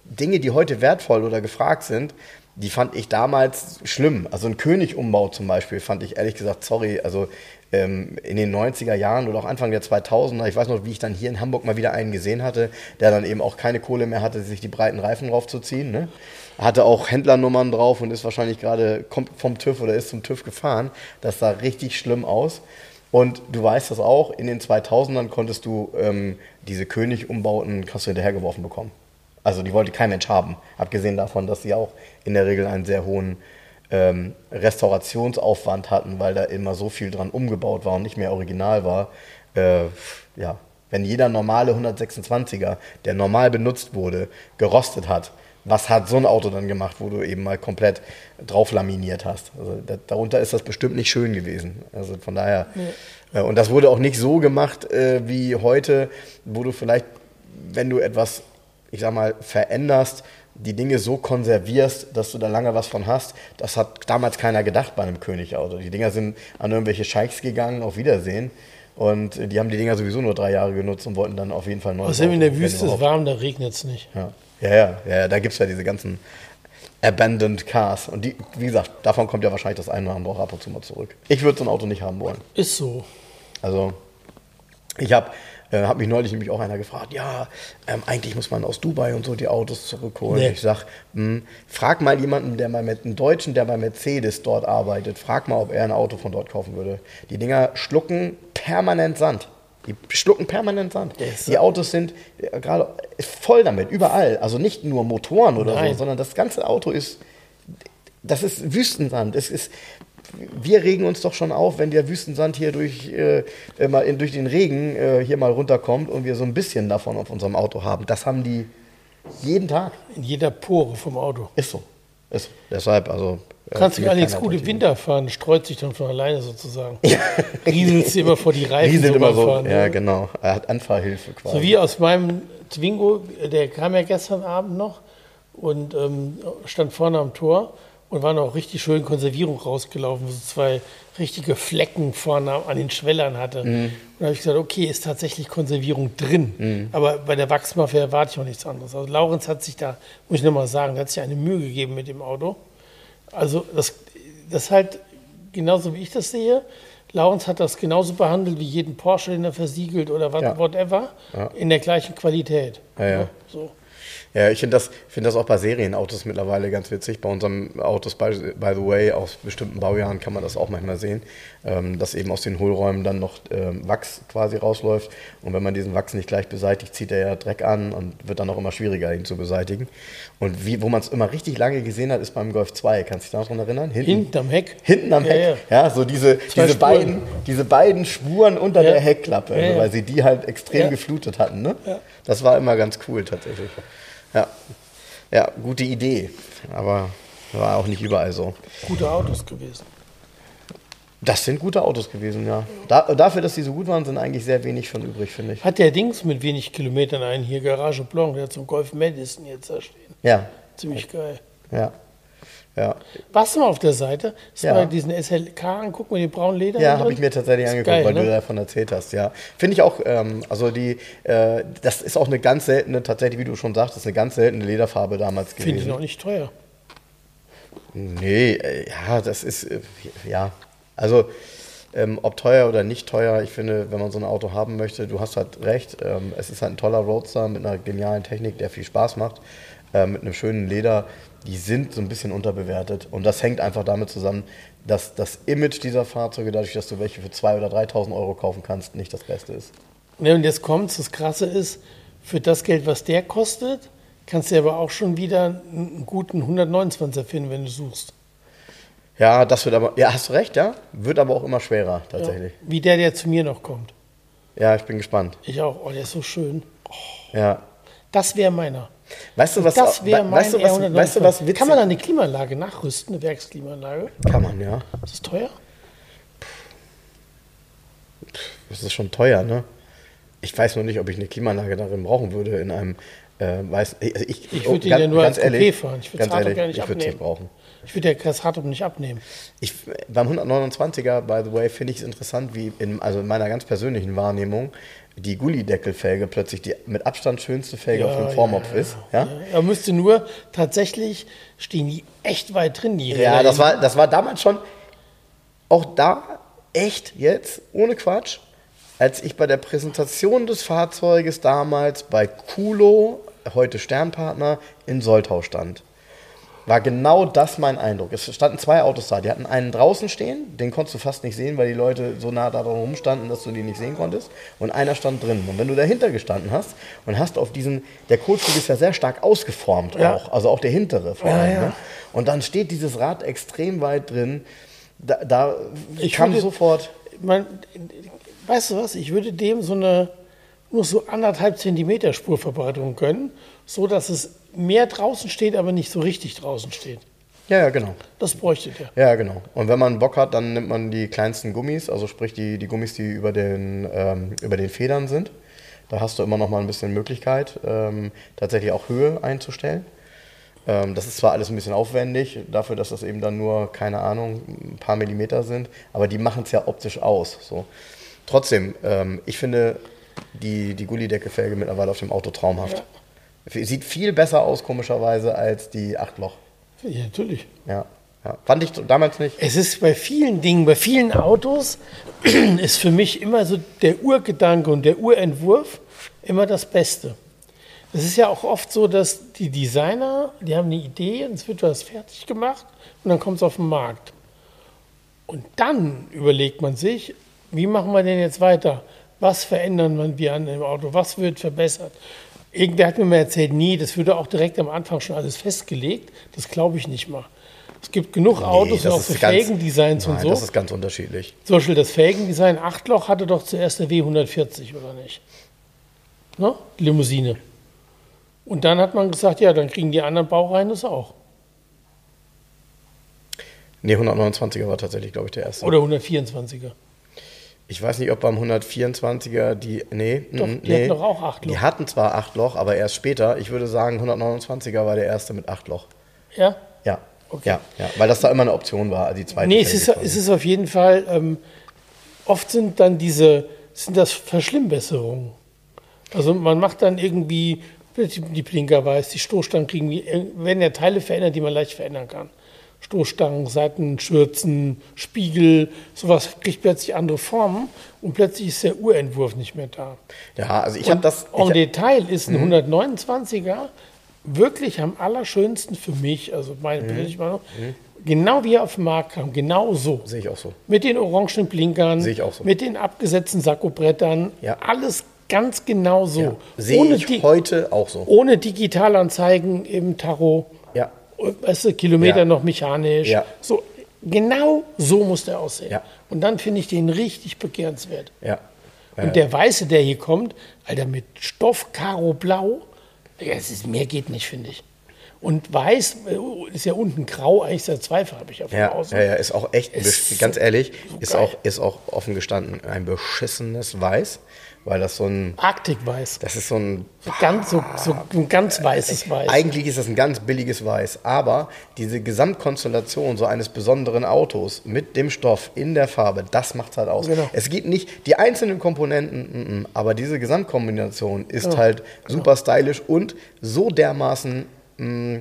Dinge, die heute wertvoll oder gefragt sind, die fand ich damals schlimm. Also ein König-Umbau zum Beispiel fand ich ehrlich gesagt, sorry, also ähm, in den 90er Jahren oder auch Anfang der 2000er, ich weiß noch, wie ich dann hier in Hamburg mal wieder einen gesehen hatte, der dann eben auch keine Kohle mehr hatte, sich die breiten Reifen draufzuziehen. Ne? Hatte auch Händlernummern drauf und ist wahrscheinlich gerade vom TÜV oder ist zum TÜV gefahren. Das sah richtig schlimm aus. Und du weißt das auch, in den 2000ern konntest du ähm, diese König-Umbauten, hinterhergeworfen bekommen. Also die wollte kein Mensch haben. Abgesehen davon, dass sie auch in der Regel einen sehr hohen ähm, Restaurationsaufwand hatten, weil da immer so viel dran umgebaut war und nicht mehr original war. Äh, ja, wenn jeder normale 126er, der normal benutzt wurde, gerostet hat, was hat so ein Auto dann gemacht, wo du eben mal komplett drauf laminiert hast? Also da, darunter ist das bestimmt nicht schön gewesen. Also von daher. Nee. Äh, und das wurde auch nicht so gemacht äh, wie heute, wo du vielleicht, wenn du etwas, ich sag mal, veränderst, die Dinge so konservierst, dass du da lange was von hast. Das hat damals keiner gedacht bei einem Königauto. Die Dinger sind an irgendwelche Scheichs gegangen, auf Wiedersehen. Und die haben die Dinger sowieso nur drei Jahre genutzt und wollten dann auf jeden Fall neu. Außerdem in der Wüste ist warm, da regnet es nicht. Ja, ja, ja, ja da gibt es ja diese ganzen Abandoned Cars. Und die, wie gesagt, davon kommt ja wahrscheinlich das eine oder andere auch ab und zu mal zurück. Ich würde so ein Auto nicht haben wollen. Ist so. Also, ich habe äh, hat mich neulich nämlich auch einer gefragt, ja, ähm, eigentlich muss man aus Dubai und so die Autos zurückholen. Nee. Ich sag, mh, hm, frag mal jemanden, der bei einen Deutschen, der bei Mercedes dort arbeitet, frag mal, ob er ein Auto von dort kaufen würde. Die Dinger schlucken permanent Sand. Die schlucken permanent Sand. Yes. Die Autos sind äh, gerade voll damit, überall. Also nicht nur Motoren oder Nein. so, sondern das ganze Auto ist, das ist Wüstensand. Es ist, wir regen uns doch schon auf, wenn der Wüstensand hier durch, äh, mal in, durch den Regen äh, hier mal runterkommt und wir so ein bisschen davon auf unserem Auto haben. Das haben die jeden Tag. In jeder Pore vom Auto. Ist so. Ist so. Deshalb, also. Äh, Kannst du allerdings gut im Winter fahren, streut sich dann von alleine sozusagen. Ja. Rieselt immer vor die Reifen. Rieselt immer so. Fahren, ja, genau. Er hat Anfahrhilfe quasi. So wie aus meinem Twingo, der kam ja gestern Abend noch und ähm, stand vorne am Tor und war noch richtig schön Konservierung rausgelaufen, wo so zwei richtige Flecken vorne an den Schwellern hatte. Mhm. Und da habe ich gesagt, okay, ist tatsächlich Konservierung drin. Mhm. Aber bei der Wachsmafia erwarte ich auch nichts anderes. Also Laurenz hat sich da, muss ich nochmal sagen, hat sich eine Mühe gegeben mit dem Auto. Also das, das halt genauso wie ich das sehe. Laurenz hat das genauso behandelt wie jeden Porsche, den er versiegelt oder ja. whatever, ja. in der gleichen Qualität. Ja. So. Ja, ich finde das, find das auch bei Serienautos mittlerweile ganz witzig. Bei unseren Autos, by, by the way, aus bestimmten Baujahren kann man das auch manchmal sehen, ähm, dass eben aus den Hohlräumen dann noch ähm, Wachs quasi rausläuft. Und wenn man diesen Wachs nicht gleich beseitigt, zieht er ja Dreck an und wird dann auch immer schwieriger, ihn zu beseitigen. Und wie, wo man es immer richtig lange gesehen hat, ist beim Golf 2. Kannst du dich daran erinnern? Hinten, Hinten am Heck. Hinten am Heck. Ja, ja. so diese, diese, beiden, diese beiden Spuren unter ja. der Heckklappe, ja, weil sie die halt extrem geflutet hatten. Ne? Das war immer ganz cool tatsächlich. Ja. Ja, gute Idee. Aber war auch nicht überall so. Gute Autos gewesen. Das sind gute Autos gewesen, ja. Da, dafür, dass sie so gut waren, sind eigentlich sehr wenig von übrig, finde ich. Hat der Dings mit wenig Kilometern einen hier, Garage Blanc, der zum Golf Madison jetzt da stehen. Ja. Ziemlich geil. Ja. Ja. Warst du mal auf der Seite? Hast ja. mal diesen SLK angucken mit dem braunen Leder? Ja, habe ich mir tatsächlich angeguckt, geil, weil ne? du davon erzählt hast. Ja, finde ich auch. Ähm, also die, äh, das ist auch eine ganz seltene, tatsächlich, wie du schon ist eine ganz seltene Lederfarbe damals gewesen. Finde ich noch nicht teuer. Nee, äh, ja, das ist äh, ja, also ähm, ob teuer oder nicht teuer, ich finde, wenn man so ein Auto haben möchte, du hast halt recht. Ähm, es ist halt ein toller Roadster mit einer genialen Technik, der viel Spaß macht, äh, mit einem schönen Leder die sind so ein bisschen unterbewertet. Und das hängt einfach damit zusammen, dass das Image dieser Fahrzeuge, dadurch, dass du welche für 2.000 oder 3.000 Euro kaufen kannst, nicht das Beste ist. Ja, und jetzt kommt das Krasse ist, für das Geld, was der kostet, kannst du aber auch schon wieder einen guten 129er finden, wenn du suchst. Ja, das wird aber, ja, hast du recht, ja. Wird aber auch immer schwerer, tatsächlich. Ja, wie der, der zu mir noch kommt. Ja, ich bin gespannt. Ich auch. Oh, der ist so schön. Ja. Das wäre meiner. Weißt du, was, Das wäre mein weißt du, was, R129. weißt du, was witzig Kann man da eine Klimaanlage nachrüsten, eine Werksklimaanlage? Kann man, ja. Ist das teuer? Das ist schon teuer, ne? Ich weiß nur nicht, ob ich eine Klimaanlage darin brauchen würde in einem äh, weiß, also ich, Ich würde ihn ja nur als Coupé fahren. Ich würde ganz das ehrlich, ja nicht ich es nicht abnehmen. brauchen. Ich würde ja das Hardtop nicht abnehmen. Ich, beim 129er, by the way, finde ich es interessant, wie in, also in meiner ganz persönlichen Wahrnehmung die Gullideckelfelge plötzlich die mit Abstand schönste Felge auf dem Vormopf ist. Ja? Ja, er müsste nur tatsächlich stehen die echt weit drin, die Ja, Räder. das war, das war damals schon auch da echt jetzt, ohne Quatsch, als ich bei der Präsentation des Fahrzeuges damals bei Kulo, heute Sternpartner, in Soltau stand. War genau das mein Eindruck. Es standen zwei Autos da. Die hatten einen draußen stehen, den konntest du fast nicht sehen, weil die Leute so nah da drum standen, dass du die nicht sehen konntest. Und einer stand drin. Und wenn du dahinter gestanden hast und hast auf diesen, der Kotflug ist ja sehr stark ausgeformt Ja. auch, also auch der hintere vor Ja, allem. ja. Ne? Und dann steht dieses Rad extrem weit drin. Da, da Ich kam würde- sofort. Man, weißt du was? Ich würde dem so eine nur so anderthalb Zentimeter Spurverbreitung gönnen, so dass es mehr draußen steht, aber nicht so richtig draußen steht. Ja, ja, genau. Das bräuchte der. Ja, genau. Und wenn man Bock hat, dann nimmt man die kleinsten Gummis, also sprich die, die Gummis, die über den, ähm, über den Federn sind. Da hast du immer noch mal ein bisschen Möglichkeit, ähm, tatsächlich auch Höhe einzustellen. Ähm, das ist zwar alles ein bisschen aufwendig, dafür, dass das eben dann nur, keine Ahnung, ein paar Millimeter sind, aber die machen es ja optisch aus. So. Trotzdem, ähm, ich finde die, die Gullideckelfelge mittlerweile auf dem Auto traumhaft. Sieht viel besser aus, komischerweise, als die Achtloch. Ja, natürlich. Ja, ja. Fand ich damals nicht. Es ist bei vielen Dingen, bei vielen Autos, ist für mich immer so der Urgedanke und der Urentwurf immer das Beste. Es ist ja auch oft so, dass die Designer, die haben eine Idee und es wird was fertig gemacht und dann kommt es auf den Markt. Und dann überlegt man sich, wie machen wir denn jetzt weiter? Was verändern wir an dem Auto? Was wird verbessert? Irgendwer hat mir mal erzählt, nee, das würde auch direkt am Anfang schon alles festgelegt. Das glaube ich nicht mal. Es gibt genug Autos, das auch für Felgendesigns und so. Das ist ganz unterschiedlich. Zum Beispiel das Felgendesign Achtloch hatte doch zuerst der W140, oder nicht? Ne? Limousine. Und dann hat man gesagt, ja, dann kriegen die anderen Baureihen das auch. Nee, 129er war tatsächlich, glaube ich, der erste. Oder 124er. Ich weiß nicht, ob beim 124er die. Nee, Doch, die nee. hatten doch auch acht Loch. Die hatten zwar acht Loch, aber erst später. Ich würde sagen, 129er war der erste mit acht Loch. Ja? Ja. Okay. Ja, ja, weil das da immer eine Option war, die zweite. Nee, es ist, es ist auf jeden Fall, ähm, oft sind dann diese, sind das Verschlimmbesserungen. Also man macht dann irgendwie, die Blinker weiß, die Stoßstangen kriegen, werden ja Teile verändert, die man leicht verändern kann. Stoßstangen, Seitenschürzen, Spiegel, sowas kriegt plötzlich andere Formen und plötzlich ist der Urentwurf nicht mehr da. ja, also ich habe das. En Ich, Detail ist ein 129er wirklich am allerschönsten für mich, also meine persönliche Meinung, genau wie er auf den Markt kam, genau so. Sehe ich auch so. Mit den orangen Blinkern, Sehe ich auch so. mit den abgesetzten Sakkobrettern, Ja. alles ganz genau so. Ja. Sehe ohne, ich di heute auch so. ohne Digitalanzeigen im Tarot. Weißt du, Kilometer Ja. noch mechanisch. Ja. So, genau so muss der aussehen. Ja. Und dann finde ich den richtig begehrenswert. Ja. Und der Weiße, der hier kommt, Alter, mit Stoff, Karo, Blau, ja, es ist, mehr geht nicht, finde ich. Und Weiß äh, ist ja unten grau, eigentlich ist er zweifarbig auf dem Ja, Außen. ja, ja, ist auch echt, Ist ganz so- ehrlich, ist, geil. auch, ist auch offen gestanden ein beschissenes Weiß, weil das so ein, Arktikweiß. das ist so ein ganz, so, so ein ganz weißes Weiß. Eigentlich ist das ein ganz billiges Weiß, aber diese Gesamtkonstellation so eines besonderen Autos mit dem Stoff in der Farbe, das macht es halt aus. Genau. Es geht nicht die einzelnen Komponenten, mm, mm, aber diese Gesamtkombination ist Genau. halt super stylisch und so dermaßen mm,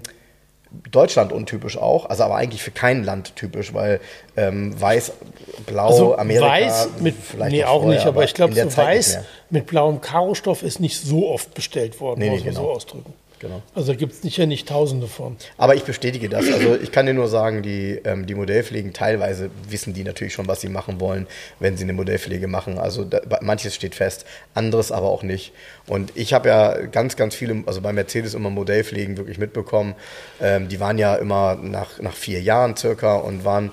Deutschland untypisch auch, also aber eigentlich für kein Land typisch, weil ähm, weiß, blau, also Amerika weiß mit, vielleicht nee, auch vorher, nicht, aber ich glaube, so weiß mit blauem Karostoff ist nicht so oft bestellt worden, Nee, muss nee, man genau. so ausdrücken. Genau. Also gibt es sicher nicht tausende von. Aber ich bestätige das. Also ich kann dir nur sagen, die, ähm, die Modellpflegen, teilweise wissen die natürlich schon, was sie machen wollen, wenn sie eine Modellpflege machen. Also da, manches steht fest, anderes aber auch nicht. Und ich habe ja ganz, ganz viele, also bei Mercedes immer Modellpflegen wirklich mitbekommen. Ähm, die waren ja immer nach, nach vier Jahren circa und waren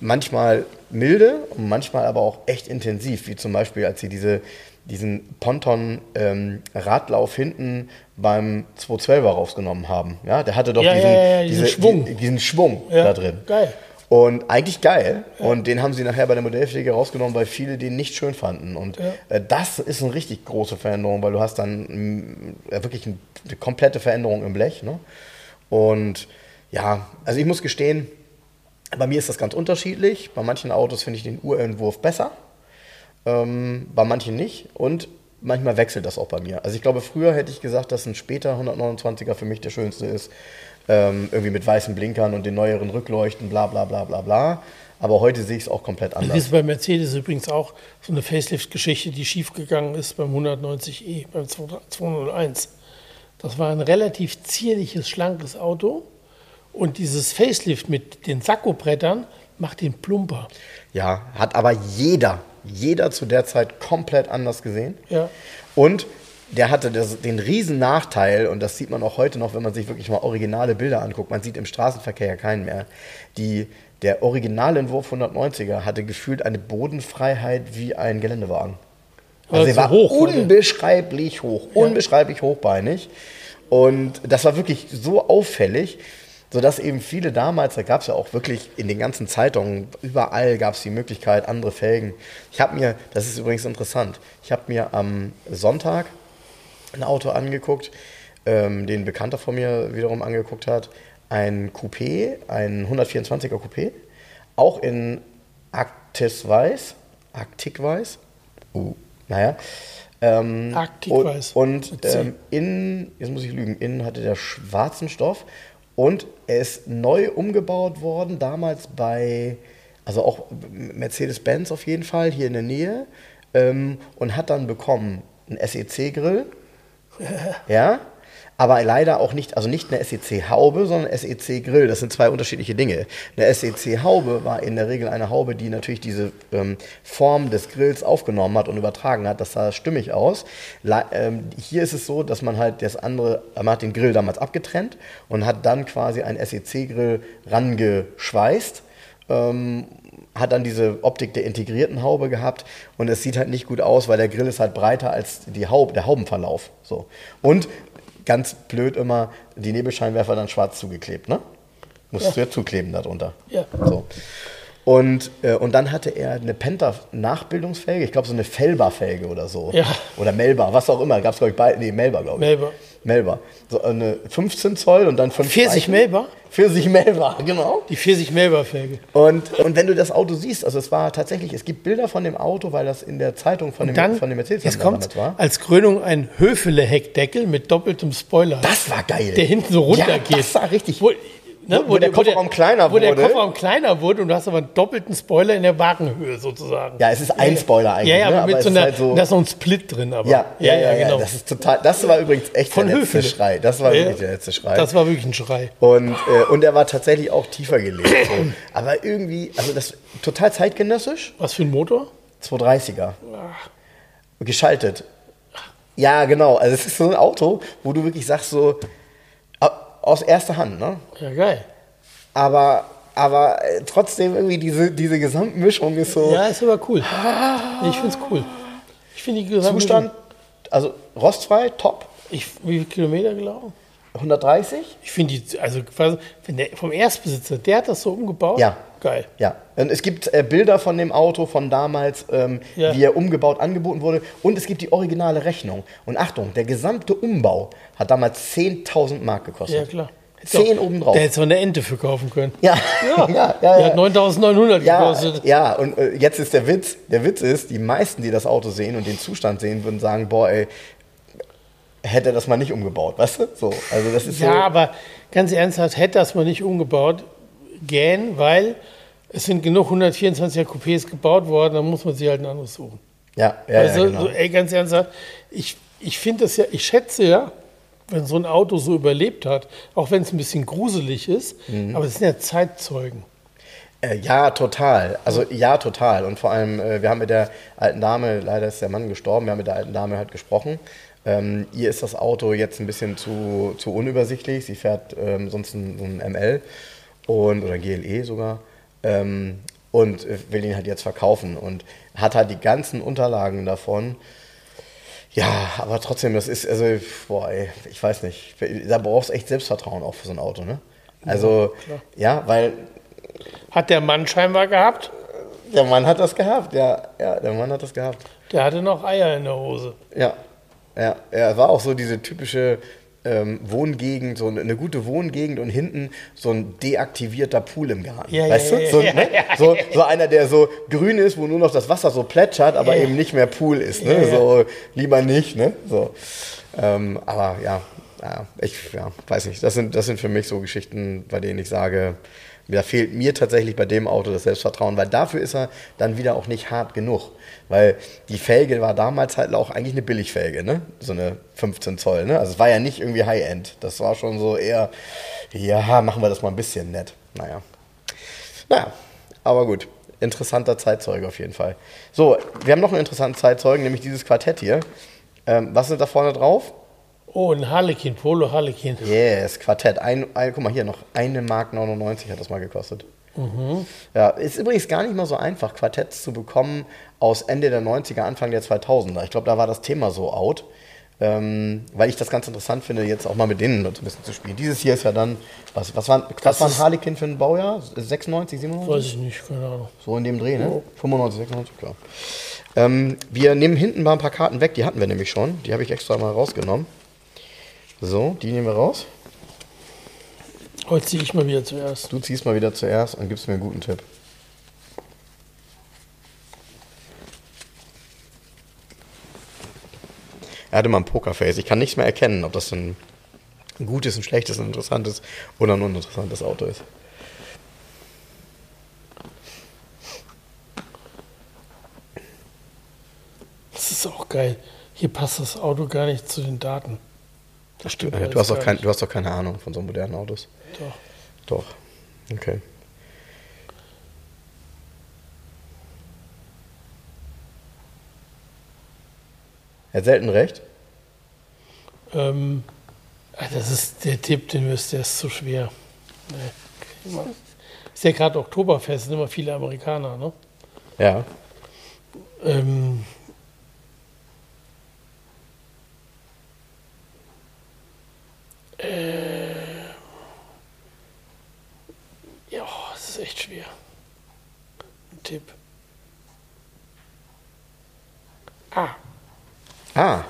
manchmal milde und manchmal aber auch echt intensiv, wie zum Beispiel, als sie diese diesen Ponton-Radlauf ähm, hinten beim 212er rausgenommen haben. Ja, der hatte doch ja, diesen, ja, diesen diese, Schwung, die, diesen Schwung da drin. Geil. Und eigentlich geil. Und den haben sie nachher bei der Modellpflege rausgenommen, weil viele den nicht schön fanden. Und äh, das ist eine richtig große Veränderung, weil du hast dann mh, äh, wirklich eine komplette Veränderung im Blech. Ne? Und ja, also ich muss gestehen, bei mir ist das ganz unterschiedlich. Bei manchen Autos finde ich den Urentwurf besser ähm, bei manchen nicht und manchmal wechselt das auch bei mir. Also ich glaube, früher hätte ich gesagt, dass ein später 129er für mich der schönste ist. Ähm, irgendwie mit weißen Blinkern und den neueren Rückleuchten, bla bla bla bla bla. Aber heute sehe ich es auch komplett anders. Das ist bei Mercedes übrigens auch so eine Facelift-Geschichte, die schiefgegangen ist beim 190e, beim 201. Das war ein relativ zierliches, schlankes Auto. Und dieses Facelift mit den Sakkobrettern macht den plumper. Ja, hat aber jeder jeder zu der Zeit komplett anders gesehen. Ja. Und der hatte das, den riesen Nachteil, und das sieht man auch heute noch, wenn man sich wirklich mal originale Bilder anguckt. Man sieht im Straßenverkehr ja keinen mehr. Die, der Originalentwurf 190er hatte gefühlt eine Bodenfreiheit wie ein Geländewagen. Also er war hoch, unbeschreiblich hoch, unbeschreiblich ja. hochbeinig. Und das war wirklich so auffällig sodass eben viele damals, da gab es ja auch wirklich in den ganzen Zeitungen, überall gab es die Möglichkeit, andere Felgen. Ich habe mir, das ist übrigens interessant, ich habe mir am Sonntag ein Auto angeguckt, ähm, den ein Bekannter von mir wiederum angeguckt hat, ein Coupé, ein 124er Coupé, auch in Actis Weiß, Arctic Weiß, uh, naja, ähm, Arctic Weiß. Und, und ähm, innen, jetzt muss ich lügen, innen hatte der schwarzen Stoff und er ist neu umgebaut worden, damals bei, also auch Mercedes-Benz auf jeden Fall, hier in der Nähe. Ähm, und hat dann bekommen einen SEC-Grill. ja aber leider auch nicht, also nicht eine SEC-Haube, sondern SEC-Grill. Das sind zwei unterschiedliche Dinge. Eine SEC-Haube war in der Regel eine Haube, die natürlich diese ähm, Form des Grills aufgenommen hat und übertragen hat. Das sah stimmig aus. Le ähm, hier ist es so, dass man halt das andere, man hat den Grill damals abgetrennt und hat dann quasi einen SEC-Grill rangeschweißt. Ähm, hat dann diese Optik der integrierten Haube gehabt und es sieht halt nicht gut aus, weil der Grill ist halt breiter als die Haube, der Haubenverlauf. So. Und ganz blöd immer die Nebelscheinwerfer dann schwarz zugeklebt, ne? Musstest ja. du ja zukleben darunter. Ja. So. Und, äh, und dann hatte er eine Penta-Nachbildungsfelge, ich glaube so eine Felber-Felge oder so. Ja. Oder Melba, was auch immer. Gab es, glaube ich, beide. Nee, Melba, glaube ich. Melba. Melba. So eine 15 Zoll und dann 5 40 Melba? 40 Melba, genau. Die 40 Melba-Felge. Und, und wenn du das Auto siehst, also es war tatsächlich, es gibt Bilder von dem Auto, weil das in der Zeitung von, dem, dann, von dem Mercedes jetzt kommt war. Als Krönung ein Höfele-Heckdeckel mit doppeltem Spoiler. Das war geil. Der hinten so runtergeht. Ja, das war richtig. Wo, Ne, wo, wo, der Kofferraum kleiner wurde. Wo der Kofferraum kleiner wurde und du hast aber einen doppelten Spoiler in der Wagenhöhe sozusagen. Ja, es ist ein Spoiler eigentlich. Ja, ja, ne? aber, mit so einer, halt so da ist noch ein Split drin. Aber. Ja, ja, ja, ja, genau. Das ist total, das war übrigens echt Von der letzte Höfele. Schrei. Das war wirklich der letzte Schrei. Das war wirklich ein Schrei. Und, äh, und er war tatsächlich auch tiefer gelegt. So. aber irgendwie, also das total zeitgenössisch. Was für ein Motor? 230er. Geschaltet. Ja, genau. Also es ist so ein Auto, wo du wirklich sagst so, aus erster Hand, ne? Ja, geil. Aber, aber äh, trotzdem irgendwie diese, diese Gesamtmischung ist so. Ja, ist aber cool. ich finde es cool. Ich finde die Gesamtmischung. Zustand, also rostfrei, top. Ich, wie viele Kilometer gelaufen? 130? Ich finde die, also wenn der, vom Erstbesitzer, der hat das so umgebaut. Ja. Geil. Ja. Und es gibt äh, Bilder von dem Auto von damals, ähm, Ja. wie er umgebaut angeboten wurde. Und es gibt die originale Rechnung. Und Achtung, der gesamte Umbau hat damals 10.000 Mark gekostet. Ja, klar. 10 obendrauf. Der hätte so eine Ente für kaufen können. Ja, ja, ja. ja, Die hat 9.900 Ja, gekostet. ja, und äh, jetzt ist der Witz, der Witz ist, die meisten, die das Auto sehen und den Zustand sehen, würden sagen, boah, ey, hätte er das mal nicht umgebaut, weißt du? So, also das ist Ja, so. aber ganz ernsthaft, hätte das mal nicht umgebaut, gähn, weil es sind genug 124er Coupés gebaut worden, dann muss man sich halt ein anderes suchen. Ja, ja, also, ja, genau. so, ey, ganz ernsthaft, ich, ich finde das ja, ich schätze ja wenn so ein Auto so überlebt hat, auch wenn es ein bisschen gruselig ist, Mhm. aber es sind ja Zeitzeugen. Äh, ja, total. Also ja, total. Und vor allem, äh, wir haben mit der alten Dame, leider ist der Mann gestorben, wir haben mit der alten Dame halt gesprochen. Ähm, ihr ist das Auto jetzt ein bisschen zu, zu unübersichtlich. Sie fährt ähm, sonst ein, so ein ML und, oder GLE sogar. Ähm, und äh, will ihn halt jetzt verkaufen und hat halt die ganzen Unterlagen davon. Ja, aber trotzdem, das ist, also, boah, ey, ich weiß nicht. Da brauchst du echt Selbstvertrauen auch für so ein Auto, ne? Also, ja, weil Hat der Mann scheinbar gehabt, der Mann hat das gehabt, ja, ja, der Mann hat das gehabt. der hatte noch Eier in der Hose. Ja, ja, er war auch so diese typische ähm, Wohngegend, so eine gute Wohngegend und hinten so ein deaktivierter Pool im Garten. Ja, weißt ja, du? So, ja, ne? so, so einer, der so grün ist, wo nur noch das Wasser so plätschert, aber eben nicht mehr Pool ist. Ne? So lieber nicht. Ne? So. Ähm, aber ja, ich weiß nicht. Das sind, das sind für mich so Geschichten, bei denen ich sage, da fehlt mir tatsächlich bei dem Auto das Selbstvertrauen, weil dafür ist er dann wieder auch nicht hart genug. Weil die Felge war damals halt auch eigentlich eine Billigfelge, ne? So eine 15 Zoll, ne? Also es war ja nicht irgendwie High-End. Das war schon so eher, ja, machen wir das mal ein bisschen nett. Naja. Naja, aber gut. Interessanter Zeitzeuge auf jeden Fall. So, wir haben noch einen interessanten Zeitzeugen, nämlich dieses Quartett hier. Ähm, was ist da vorne drauf? Oh, ein Harlequin, Polo Harlequin. Yes, Quartett. Ein, ein, guck mal hier noch, eine Mark 99 hat das mal gekostet. Ja, ist übrigens gar nicht mal so einfach, Quartetts zu bekommen aus Ende der 90er, Anfang der 2000er. Ich glaube, da war das Thema so out, ähm, weil ich das ganz interessant finde, jetzt auch mal mit denen ein bisschen zu spielen. Dieses hier ist ja dann, was, was, war, was war ein Harlequin für ein Baujahr? 96, 97? Weiß ich nicht, keine Ahnung. So in dem Dreh, ne? 95, 96, klar. Ähm, wir nehmen hinten mal ein paar Karten weg, die hatten wir nämlich schon. Die habe ich extra mal rausgenommen. So, die nehmen wir raus. Heute ziehe ich mal wieder zuerst. Du ziehst mal wieder zuerst und gibst mir einen guten Tipp. Er hatte mal ein Pokerface. Ich kann nichts mehr erkennen, ob das ein gutes, ein schlechtes, ein interessantes oder ein uninteressantes Auto ist. Das ist auch geil. Hier passt das Auto gar nicht zu den Daten. Das stimmt. alles Du hast, doch kein, nicht. du hast doch keine Ahnung von so modernen Autos. Doch. Doch. Okay. Er hat selten recht. Ähm, ah, das ist der Tipp, den wirst der ist zu schwer. Nee. Ist ja gerade Oktoberfest, sind immer viele Amerikaner, ne? Ja. Ähm, äh, ja, es ist echt schwer. Ein Tipp. Ah, Ah.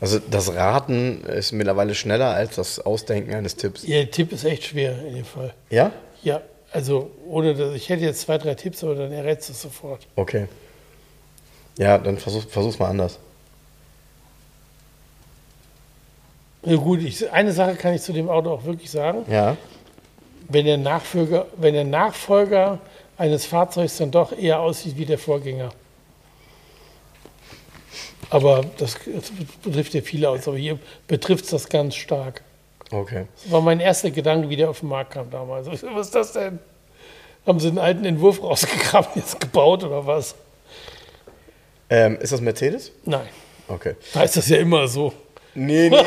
Also das Raten ist mittlerweile schneller als das Ausdenken eines Tipps. Ihr Tipp ist echt schwer in dem Fall. Ja? Ja, also ohne dass ich hätte jetzt zwei, drei Tipps, aber dann errätst du es sofort. Okay. Ja, dann versuch, versuch's mal anders. Ja, gut, ich, eine Sache kann ich zu dem Auto auch wirklich sagen. Ja. Wenn der Nachfolger, wenn der Nachfolger eines Fahrzeugs dann doch eher aussieht wie der Vorgänger. Aber das, das betrifft ja viele aus, aber hier betrifft es das ganz stark. Okay. Das war mein erster Gedanke, wie der auf den Markt kam damals. Was ist das denn? Haben sie einen alten Entwurf rausgegraben, jetzt gebaut oder was? Ähm, ist das Mercedes? Nein, Okay. da ist das ja immer so. Nee, nee, nee.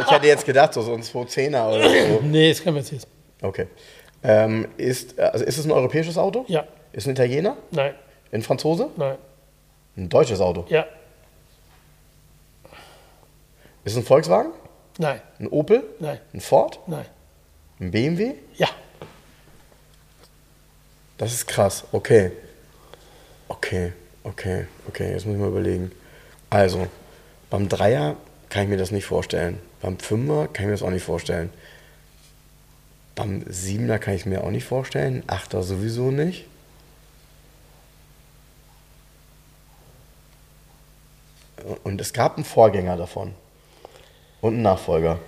ich hätte jetzt gedacht, so, so ein 210er oder so. Nee, ist kein Mercedes. Okay. Ähm, ist, also ist es ein europäisches Auto? Ja, Ist ein Italiener? nein, Ein Franzose? nein, Ein deutsches Auto? ja, Ist es ein Volkswagen? nein, Ein Opel? nein, Ein Ford? nein. Ein BMW? Ja, Das ist krass. Okay. Okay, okay, okay. Jetzt muss ich mal überlegen. Also, beim Dreier kann ich mir das nicht vorstellen. Beim Fünfer kann ich mir das auch nicht vorstellen. Beim Siebener kann ich es mir auch nicht vorstellen. Achter sowieso nicht. Und es gab einen Vorgänger davon. Und einen Nachfolger.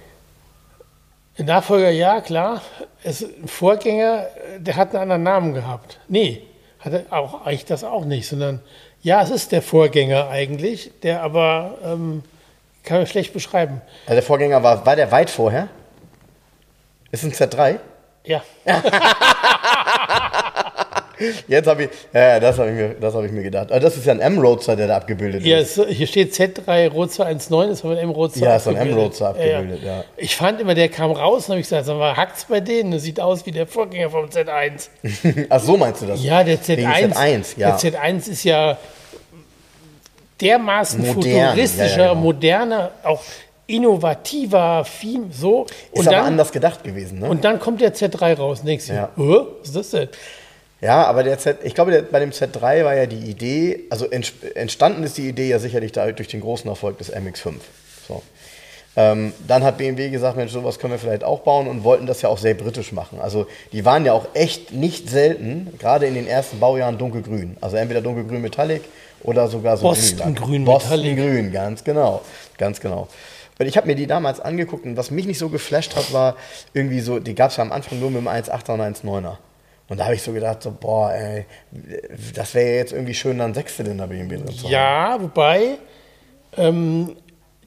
der Nachfolger, ja, klar. Es, ein Vorgänger, der hat einen anderen Namen gehabt. Nee, hatte auch eigentlich das auch nicht, sondern ja, es ist der Vorgänger eigentlich, der aber ähm, kann man schlecht beschreiben. Also der Vorgänger war, war der weit vorher? Ist ein Z3? Ja. Jetzt habe ich, ja, das habe ich, mir- das hab ich mir gedacht. Aber das ist ja ein M-Roadster, der da abgebildet Ja, ist. es, hier steht Z3 Roadster 1.9, ist aber ein M-Roadster Ja, ist so ein M-Roadster Ja, abgebildet, ja. Ich fand immer, der kam raus und habe ich gesagt, sag mal, hackt's bei denen? Das sieht aus wie der Vorgänger vom Z1. Ach so meinst du das? Ja, der Wegen Z1, Z1, ja. der Z1 ist ja dermaßen Modern, futuristischer, ja, ja, genau. moderner, auch innovativer, viel so. Ist und, aber dann, anders gedacht gewesen, ne? und dann kommt der Z3 raus und denkst dir, Ja. "Hä, was ist das denn? Ja, aber der Z, ich glaube, der, bei dem Z3 war ja die Idee, also ents- entstanden ist die Idee ja sicherlich durch den großen Erfolg des MX5. So. Ähm, dann hat BMW gesagt, Mensch, sowas können wir vielleicht auch bauen und wollten das ja auch sehr britisch machen. Also die waren ja auch echt nicht selten, gerade in den ersten Baujahren dunkelgrün. Also entweder dunkelgrün Metallic oder sogar so Boston. Grün Boston Metallic. Grün, ganz genau, ganz genau. Und ich habe mir die damals angeguckt und was mich nicht so geflasht hat, war irgendwie so, die gab es ja am Anfang nur mit dem 1.8er und 1.9er. Und da habe ich so gedacht, so, boah, ey, das wäre ja jetzt irgendwie schön, dann Sechszylinder BMW drin zu haben. Ja, wobei, ähm,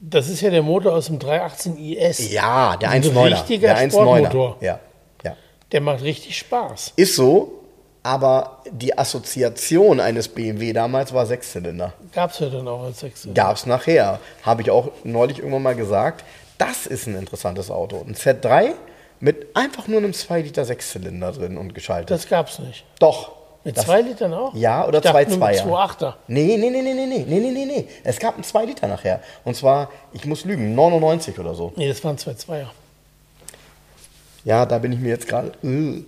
das ist ja der Motor aus dem 318 IS. Ja, der Ein 1.9er. richtiger der 1.9er. Sportmotor. Ja, ja. Der macht richtig Spaß. Ist so, aber die Assoziation eines BMW damals war Sechszylinder. Gab es ja dann auch als Sechser. Gab es nachher. Habe ich auch neulich irgendwann mal gesagt. Das ist ein interessantes Auto. Ein Z3 mit einfach nur einem 2 Liter Sechszylinder drin und geschaltet. Das gab es nicht. Doch. Mit Das- zwei Litern auch? Ja, oder ich dachte zwei nur mit Zweier. 2,8er. Nee, nee, nee, nee, nee, nee, nee, nee, nee, nee. Es gab einen 2 Liter nachher. Und zwar, ich muss lügen, 99 oder so. Nee, das waren zwei Zweier. Ja, da bin ich mir jetzt gerade, äh,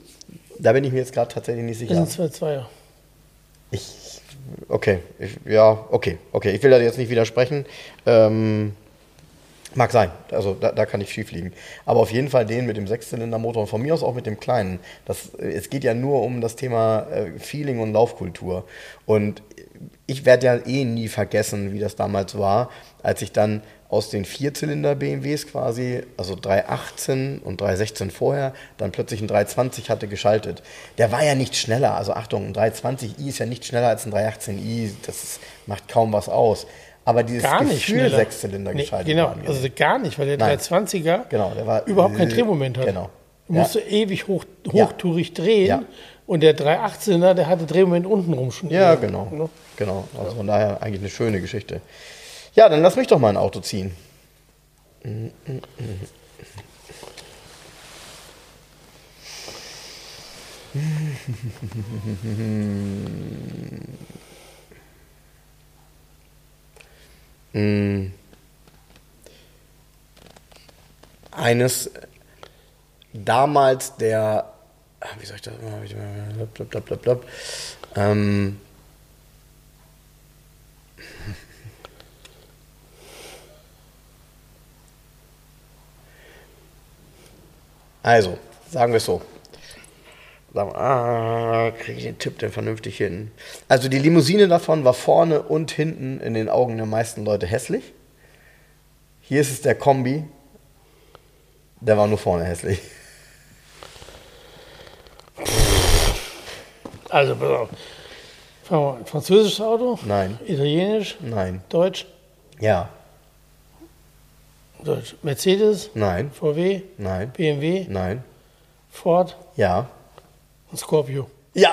da bin ich mir jetzt gerade tatsächlich nicht Das sicher. sind zwei Zweier. Ich, okay, ich, ja, okay, okay. Ich will da jetzt nicht widersprechen. Ähm, mag sein, also da, da kann ich schief liegen. Aber auf jeden Fall den mit dem Sechszylindermotor und von mir aus auch mit dem kleinen. Das, äh, es geht ja nur um das Thema äh, Feeling und Laufkultur. Und ich werde ja eh nie vergessen, wie das damals war, als ich dann aus den Vierzylinder BMWs quasi, also 318 und 316 vorher, dann plötzlich ein 320 hatte geschaltet. Der war ja nicht schneller. Also Achtung, ein 320i ist ja nicht schneller als ein 318i. Das macht kaum was aus. Aber dieses Gar nicht Gefühl, schneller. Sechszylinder Nee, geschaltet genau, waren. also gar nicht, weil der Nein. 320er Genau, der war- überhaupt kein Drehmoment hat. Genau. Du Ja. musst ewig hoch, Ja. hochtourig drehen. Ja. Und der 318er, der hatte Drehmoment untenrum schon. Ja, genau. Ne? Genau. Also von daher eigentlich eine schöne Geschichte. Ja, dann lass mich doch mal ein Auto ziehen. Mm. Eines damals der, ah, wie soll ich das blub, blub, ähm, also, sagen wir es so. Sagen wir, ah, kriege ich den Tipp denn vernünftig hin? Also die Limousine davon war vorne und hinten in den Augen der meisten Leute hässlich. Hier ist es der Kombi. Der war nur vorne hässlich. Also, pass auf. Fangen wir an. Französisches Auto? Nein. Italienisch? Nein. Deutsch? Ja. Deutsch. Mercedes? Nein. VW? Nein. BMW? Nein. Ford? Ja. Und Scorpio. Ja.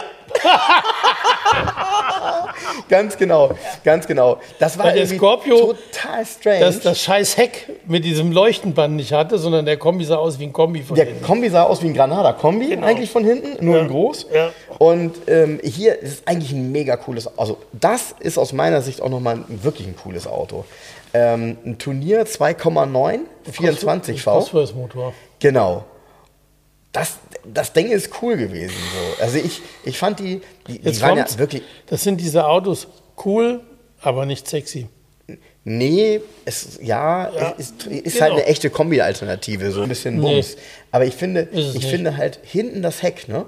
ganz genau, ganz genau. Das war Weil der Scorpio- total strange. Dass das scheiß Heck mit diesem Leuchtenband nicht hatte, sondern der Kombi sah aus wie ein Kombi von der hinten. Kombi sah aus wie ein Granada-Kombi Genau. eigentlich von hinten, nur Ja. in groß. Ja. Und ähm, hier ist es eigentlich ein mega cooles, also das ist aus meiner Sicht auch nochmal ein, wirklich ein cooles Auto. Ähm, ein Turnier 2,9, 24 V. Phosphorus-Motor. Genau. Das, das Ding ist cool gewesen. So. Also ich, ich fand die, die, die Jetzt waren ja wirklich, Das sind diese Autos cool, aber nicht sexy. Nee, es, ja, Ja, es ist, ist genau. halt eine echte Kombi-Alternative, so ein bisschen Bums. Aber ich finde, ich nicht. finde halt hinten das Heck, ne?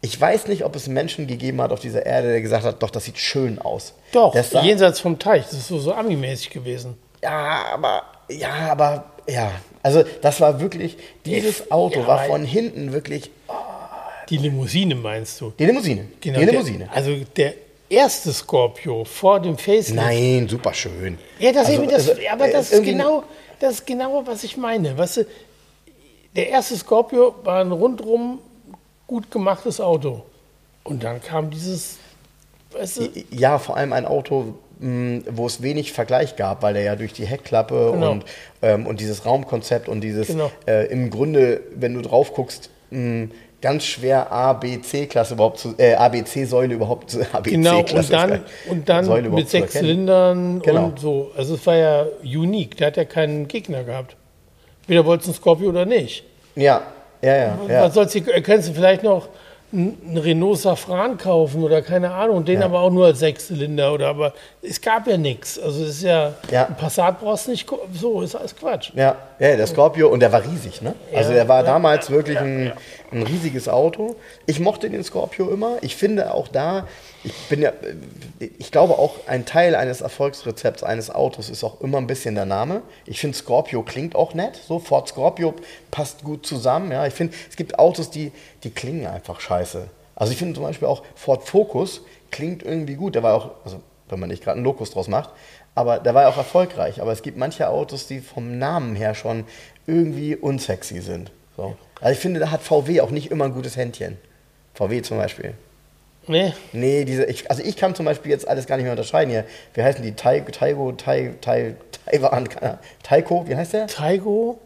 Ich weiß nicht, ob es Menschen gegeben hat auf dieser Erde, der gesagt hat, doch, das sieht schön aus. Doch, jenseits vom Teich. Das ist so, so Ami-mäßig gewesen. ja, aber, ja, aber, ja. Also, das war wirklich, dieses Auto ja, war von hinten wirklich, oh, Die Limousine meinst du? Die Limousine. Genau, die der- Limousine. also der erste Scorpio vor dem Facelift. Nein, super schön. Ja, das Also, eben das, also, aber äh, das ist genau, das ist genau, was ich meine. Weißt du, der erste Scorpio war ein rundrum gut gemachtes Auto. Und dann kam dieses, weißt du, Ja, vor allem ein Auto, wo es wenig Vergleich gab, weil er ja durch die Heckklappe Genau. und, ähm, und dieses Raumkonzept und dieses Genau. äh, im Grunde, wenn du drauf guckst, mh, ganz schwer A, B, C-Klasse überhaupt zu, äh, A, B, C-Säule überhaupt zu, A, B, genau, C-Klasse und dann, und dann Säule mit sechs. Zylindern Genau. und so. Also es war ja unique, der hat ja keinen Gegner gehabt. Weder wollte es ein Scorpio oder nicht. Ja, ja, ja. ja. Was soll's hier, könntest du vielleicht noch einen Renault Safran kaufen oder keine Ahnung, den aber auch nur als Sechszylinder oder aber es gab ja nichts. Also es ist ja, Ja. ein Passat brauchst du nicht, so ist alles Quatsch. Ja, ja, der Scorpio und der war riesig, ne? Also Ja, der war ja, damals wirklich ein, ein riesiges Auto. Ich mochte den Scorpio immer. Ich finde auch da, ich bin ja, ich glaube auch ein Teil eines Erfolgsrezepts eines Autos ist auch immer ein bisschen der Name. Ich finde Scorpio klingt auch nett. So Ford Scorpio passt gut zusammen. Ja, ich finde, es gibt Autos, die, die klingen einfach scheiße. Also ich finde zum Beispiel auch Ford Focus klingt irgendwie gut. Der war auch, also wenn man nicht gerade einen Lokus draus macht, aber der war ja auch erfolgreich. Aber es gibt manche Autos, die vom Namen her schon irgendwie unsexy sind. So. Also ich finde, da hat VW auch nicht immer ein gutes Händchen. VW zum Beispiel. Ne? Nee, diese, ich, also ich kann zum Beispiel jetzt alles gar nicht mehr unterscheiden hier. Wie heißen die? Tai- Taigo, Tai, Tai, Taiwan. Taiko, wie heißt der? Taigo,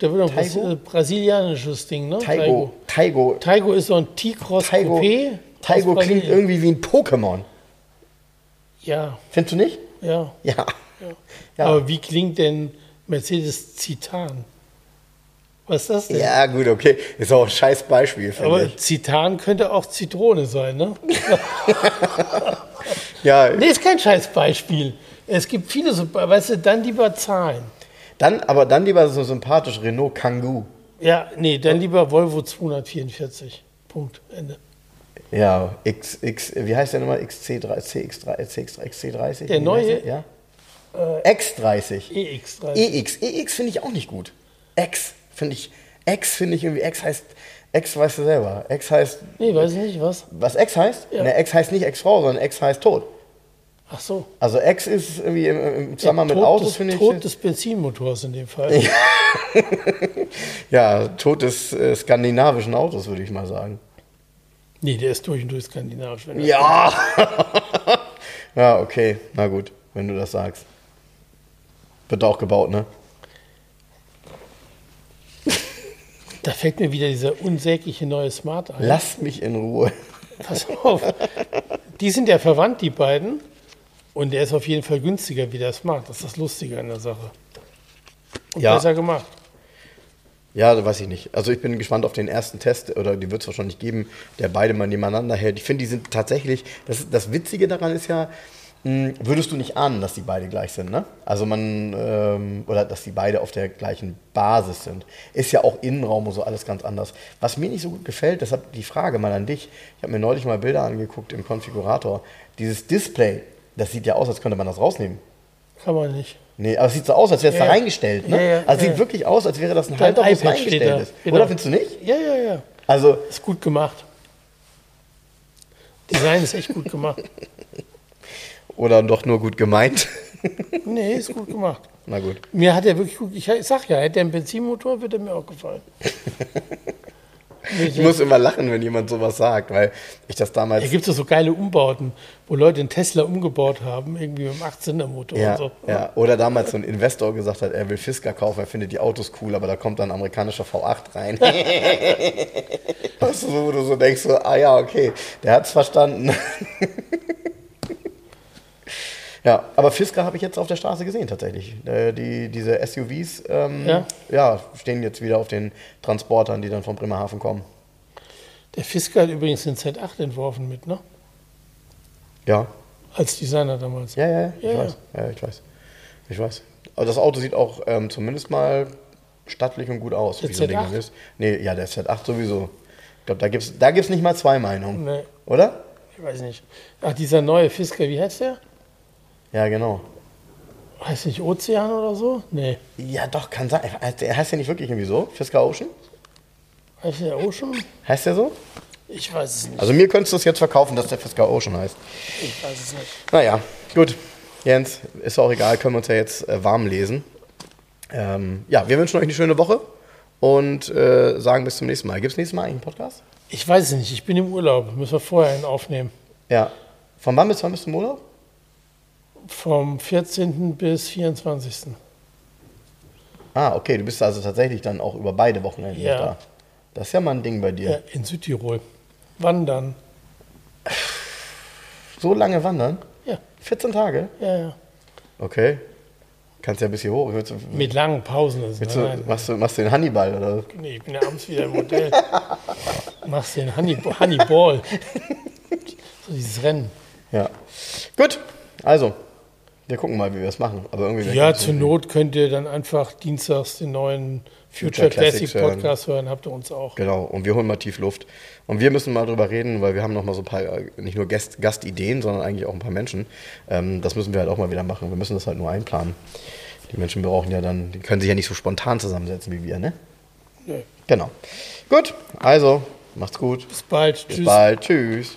der wird doch Taigo? äh, brasilianisches Ding, ne? Taigo. Taigo. Taigo ist so ein T-Cross Taigo. Taigo klingt irgendwie wie ein Pokémon. Ja, Findest du nicht? ja. Ja. Ja. Aber wie klingt denn Mercedes Citan? Was ist das denn? Ja, gut, okay. Ist auch ein scheiß Beispiel, finde Aber ich. Citan könnte auch Zitrone sein, ne? Ja, Nee, ist kein scheiß Beispiel. Es gibt viele weißt du, dann lieber Zahlen. dann, aber dann lieber so sympathisch Renault Kangoo. Ja, nee, dann lieber Volvo 244. Punkt, Ende. Ja, X, X, wie heißt der nochmal? XC3, CX3, CX3, XC30? Der neue? der? Ja. X30. EX30. EX. EX finde ich auch nicht gut. X finde ich, X finde ich irgendwie, X heißt, X weißt du selber. X heißt, Nee, weiß ich nicht, was? was X heißt? Ja. Ne, X heißt nicht Ex-Frau, sondern X heißt Tod. Ach so. Also X ist irgendwie im, im Zusammenhang mit Tod Autos, finde ich. Tod des Benzinmotors in dem Fall. Ja, Tod des äh, skandinavischen Autos, würde ich mal sagen. Nee, der ist durch und durch skandinavisch. Ja! ja, okay. Na gut, wenn du das sagst. Wird auch gebaut, ne? Da fällt mir wieder dieser unsägliche neue Smart ein. Lass mich in Ruhe. Pass auf. Die sind ja verwandt, die beiden. Und der ist auf jeden Fall günstiger wie der Smart. Das ist das Lustige an der Sache. Und Ja. besser gemacht. Ja, das weiß ich nicht. Also ich bin gespannt auf den ersten Test, oder die wird es wahrscheinlich geben, der beide mal nebeneinander hält. Ich finde, die sind tatsächlich, das, das Witzige daran ist ja, würdest du nicht ahnen, dass die beide gleich sind, ne? Also man, ähm, oder dass die beide auf der gleichen Basis sind. Ist ja auch Innenraum und so alles ganz anders. Was mir nicht so gut gefällt, deshalb die Frage mal an dich. Ich habe mir neulich mal Bilder angeguckt im Konfigurator. Dieses Display, das sieht ja aus, als könnte man das rausnehmen. Kann man nicht. Nee, aber es sieht so aus, als wäre es Ja, da reingestellt. Ne? Ja, ja, also es ja, sieht wirklich aus, als wäre das ein Halter, wo es reingestellt ist. Genau. Oder findest du nicht? Ja, ja, ja. Also, Ist gut gemacht. Design ist echt gut gemacht. oder doch nur gut gemeint. Nee, ist gut gemacht. Na gut. Mir hat er wirklich gut. Ich sag ja, hätte er einen Benzinmotor, würde er mir auch gefallen. Ich muss immer lachen, wenn jemand sowas sagt, weil ich das damals. Da gibt es so geile Umbauten, wo Leute einen Tesla umgebaut haben, irgendwie mit einem 18er-Motor Ja, und so. ja, oder damals so ein Investor gesagt hat, er will Fisker kaufen, er findet die Autos cool, aber da kommt dann ein amerikanischer V8 rein. weißt du, so, wo du so denkst, so, ah ja, okay, der hat's verstanden. Ja, aber Fisker habe ich jetzt auf der Straße gesehen tatsächlich. Äh, die, diese SUVs ähm, Ja? ja, stehen jetzt wieder auf den Transportern, die dann von Bremerhaven kommen. Der Fisker hat übrigens den Z8 entworfen mit, ne? Ja, Als Designer damals. Ja, ja, ja, ich Ja, weiß. Ja, ich weiß. Ich weiß. Aber das Auto sieht auch ähm, zumindest mal stattlich und gut aus, Der wie so ein Ding Z8? ist. Nee, ja, der Z8 sowieso. Ich glaube, da gibt es da gibt's nicht mal zwei Meinungen. Nee, Oder? ich weiß nicht. Ach, dieser neue Fisker, wie heißt der? Ja, genau. Heißt nicht Ozean oder so? Nee. Ja, doch, kann sein. Der heißt ja nicht wirklich irgendwie so. Fisker Ocean? Heißt der Ocean? Heißt der so? Ich weiß es nicht. Also mir könntest du es jetzt verkaufen, dass der FSK Ocean heißt. Ich weiß es nicht. Naja, gut. Jens, ist auch egal, können wir uns ja jetzt äh, warm lesen. Ähm, ja, wir wünschen euch eine schöne Woche und äh, sagen bis zum nächsten Mal. Gibt es nächstes Mal eigentlich einen Podcast? Ich weiß es nicht. Ich bin im Urlaub. Müssen wir vorher einen aufnehmen. Ja. Von wann bis wann bist du im Urlaub? Vom 14. bis 24. Ah, okay, du bist also tatsächlich dann auch über beide Wochenenden Ja. da. Das ist ja mal ein Ding bei dir. Ja, in Südtirol. Wandern. So lange wandern? Ja, 14 Tage? ja, ja. Okay. Kannst ja bis hier hoch. Du, Mit langen Pausen. Du, nein. machst, du, machst du den Hannibal oder? Nee, ich bin ja abends wieder im Hotel. Machst den Honey, Honeyball. so dieses Rennen. Ja. Gut, also, wir gucken mal, wie wir das machen. Aber irgendwie Ja, zur Not könnt ihr dann einfach dienstags den neuen Future, Future Classic Podcast hören. Habt ihr uns auch. Genau, und wir holen mal tief Luft. Und wir müssen mal drüber reden, weil wir haben noch mal so ein paar, äh, nicht nur Gast, Gastideen, sondern eigentlich auch ein paar Menschen. Ähm, das müssen wir halt auch mal wieder machen. Wir müssen das halt nur einplanen. Die Menschen brauchen ja dann, die können sich ja nicht so spontan zusammensetzen wie wir, ne? Nö. Genau. Gut, also, macht's gut. Bis bald. Bis Tschüss. bald. Tschüss.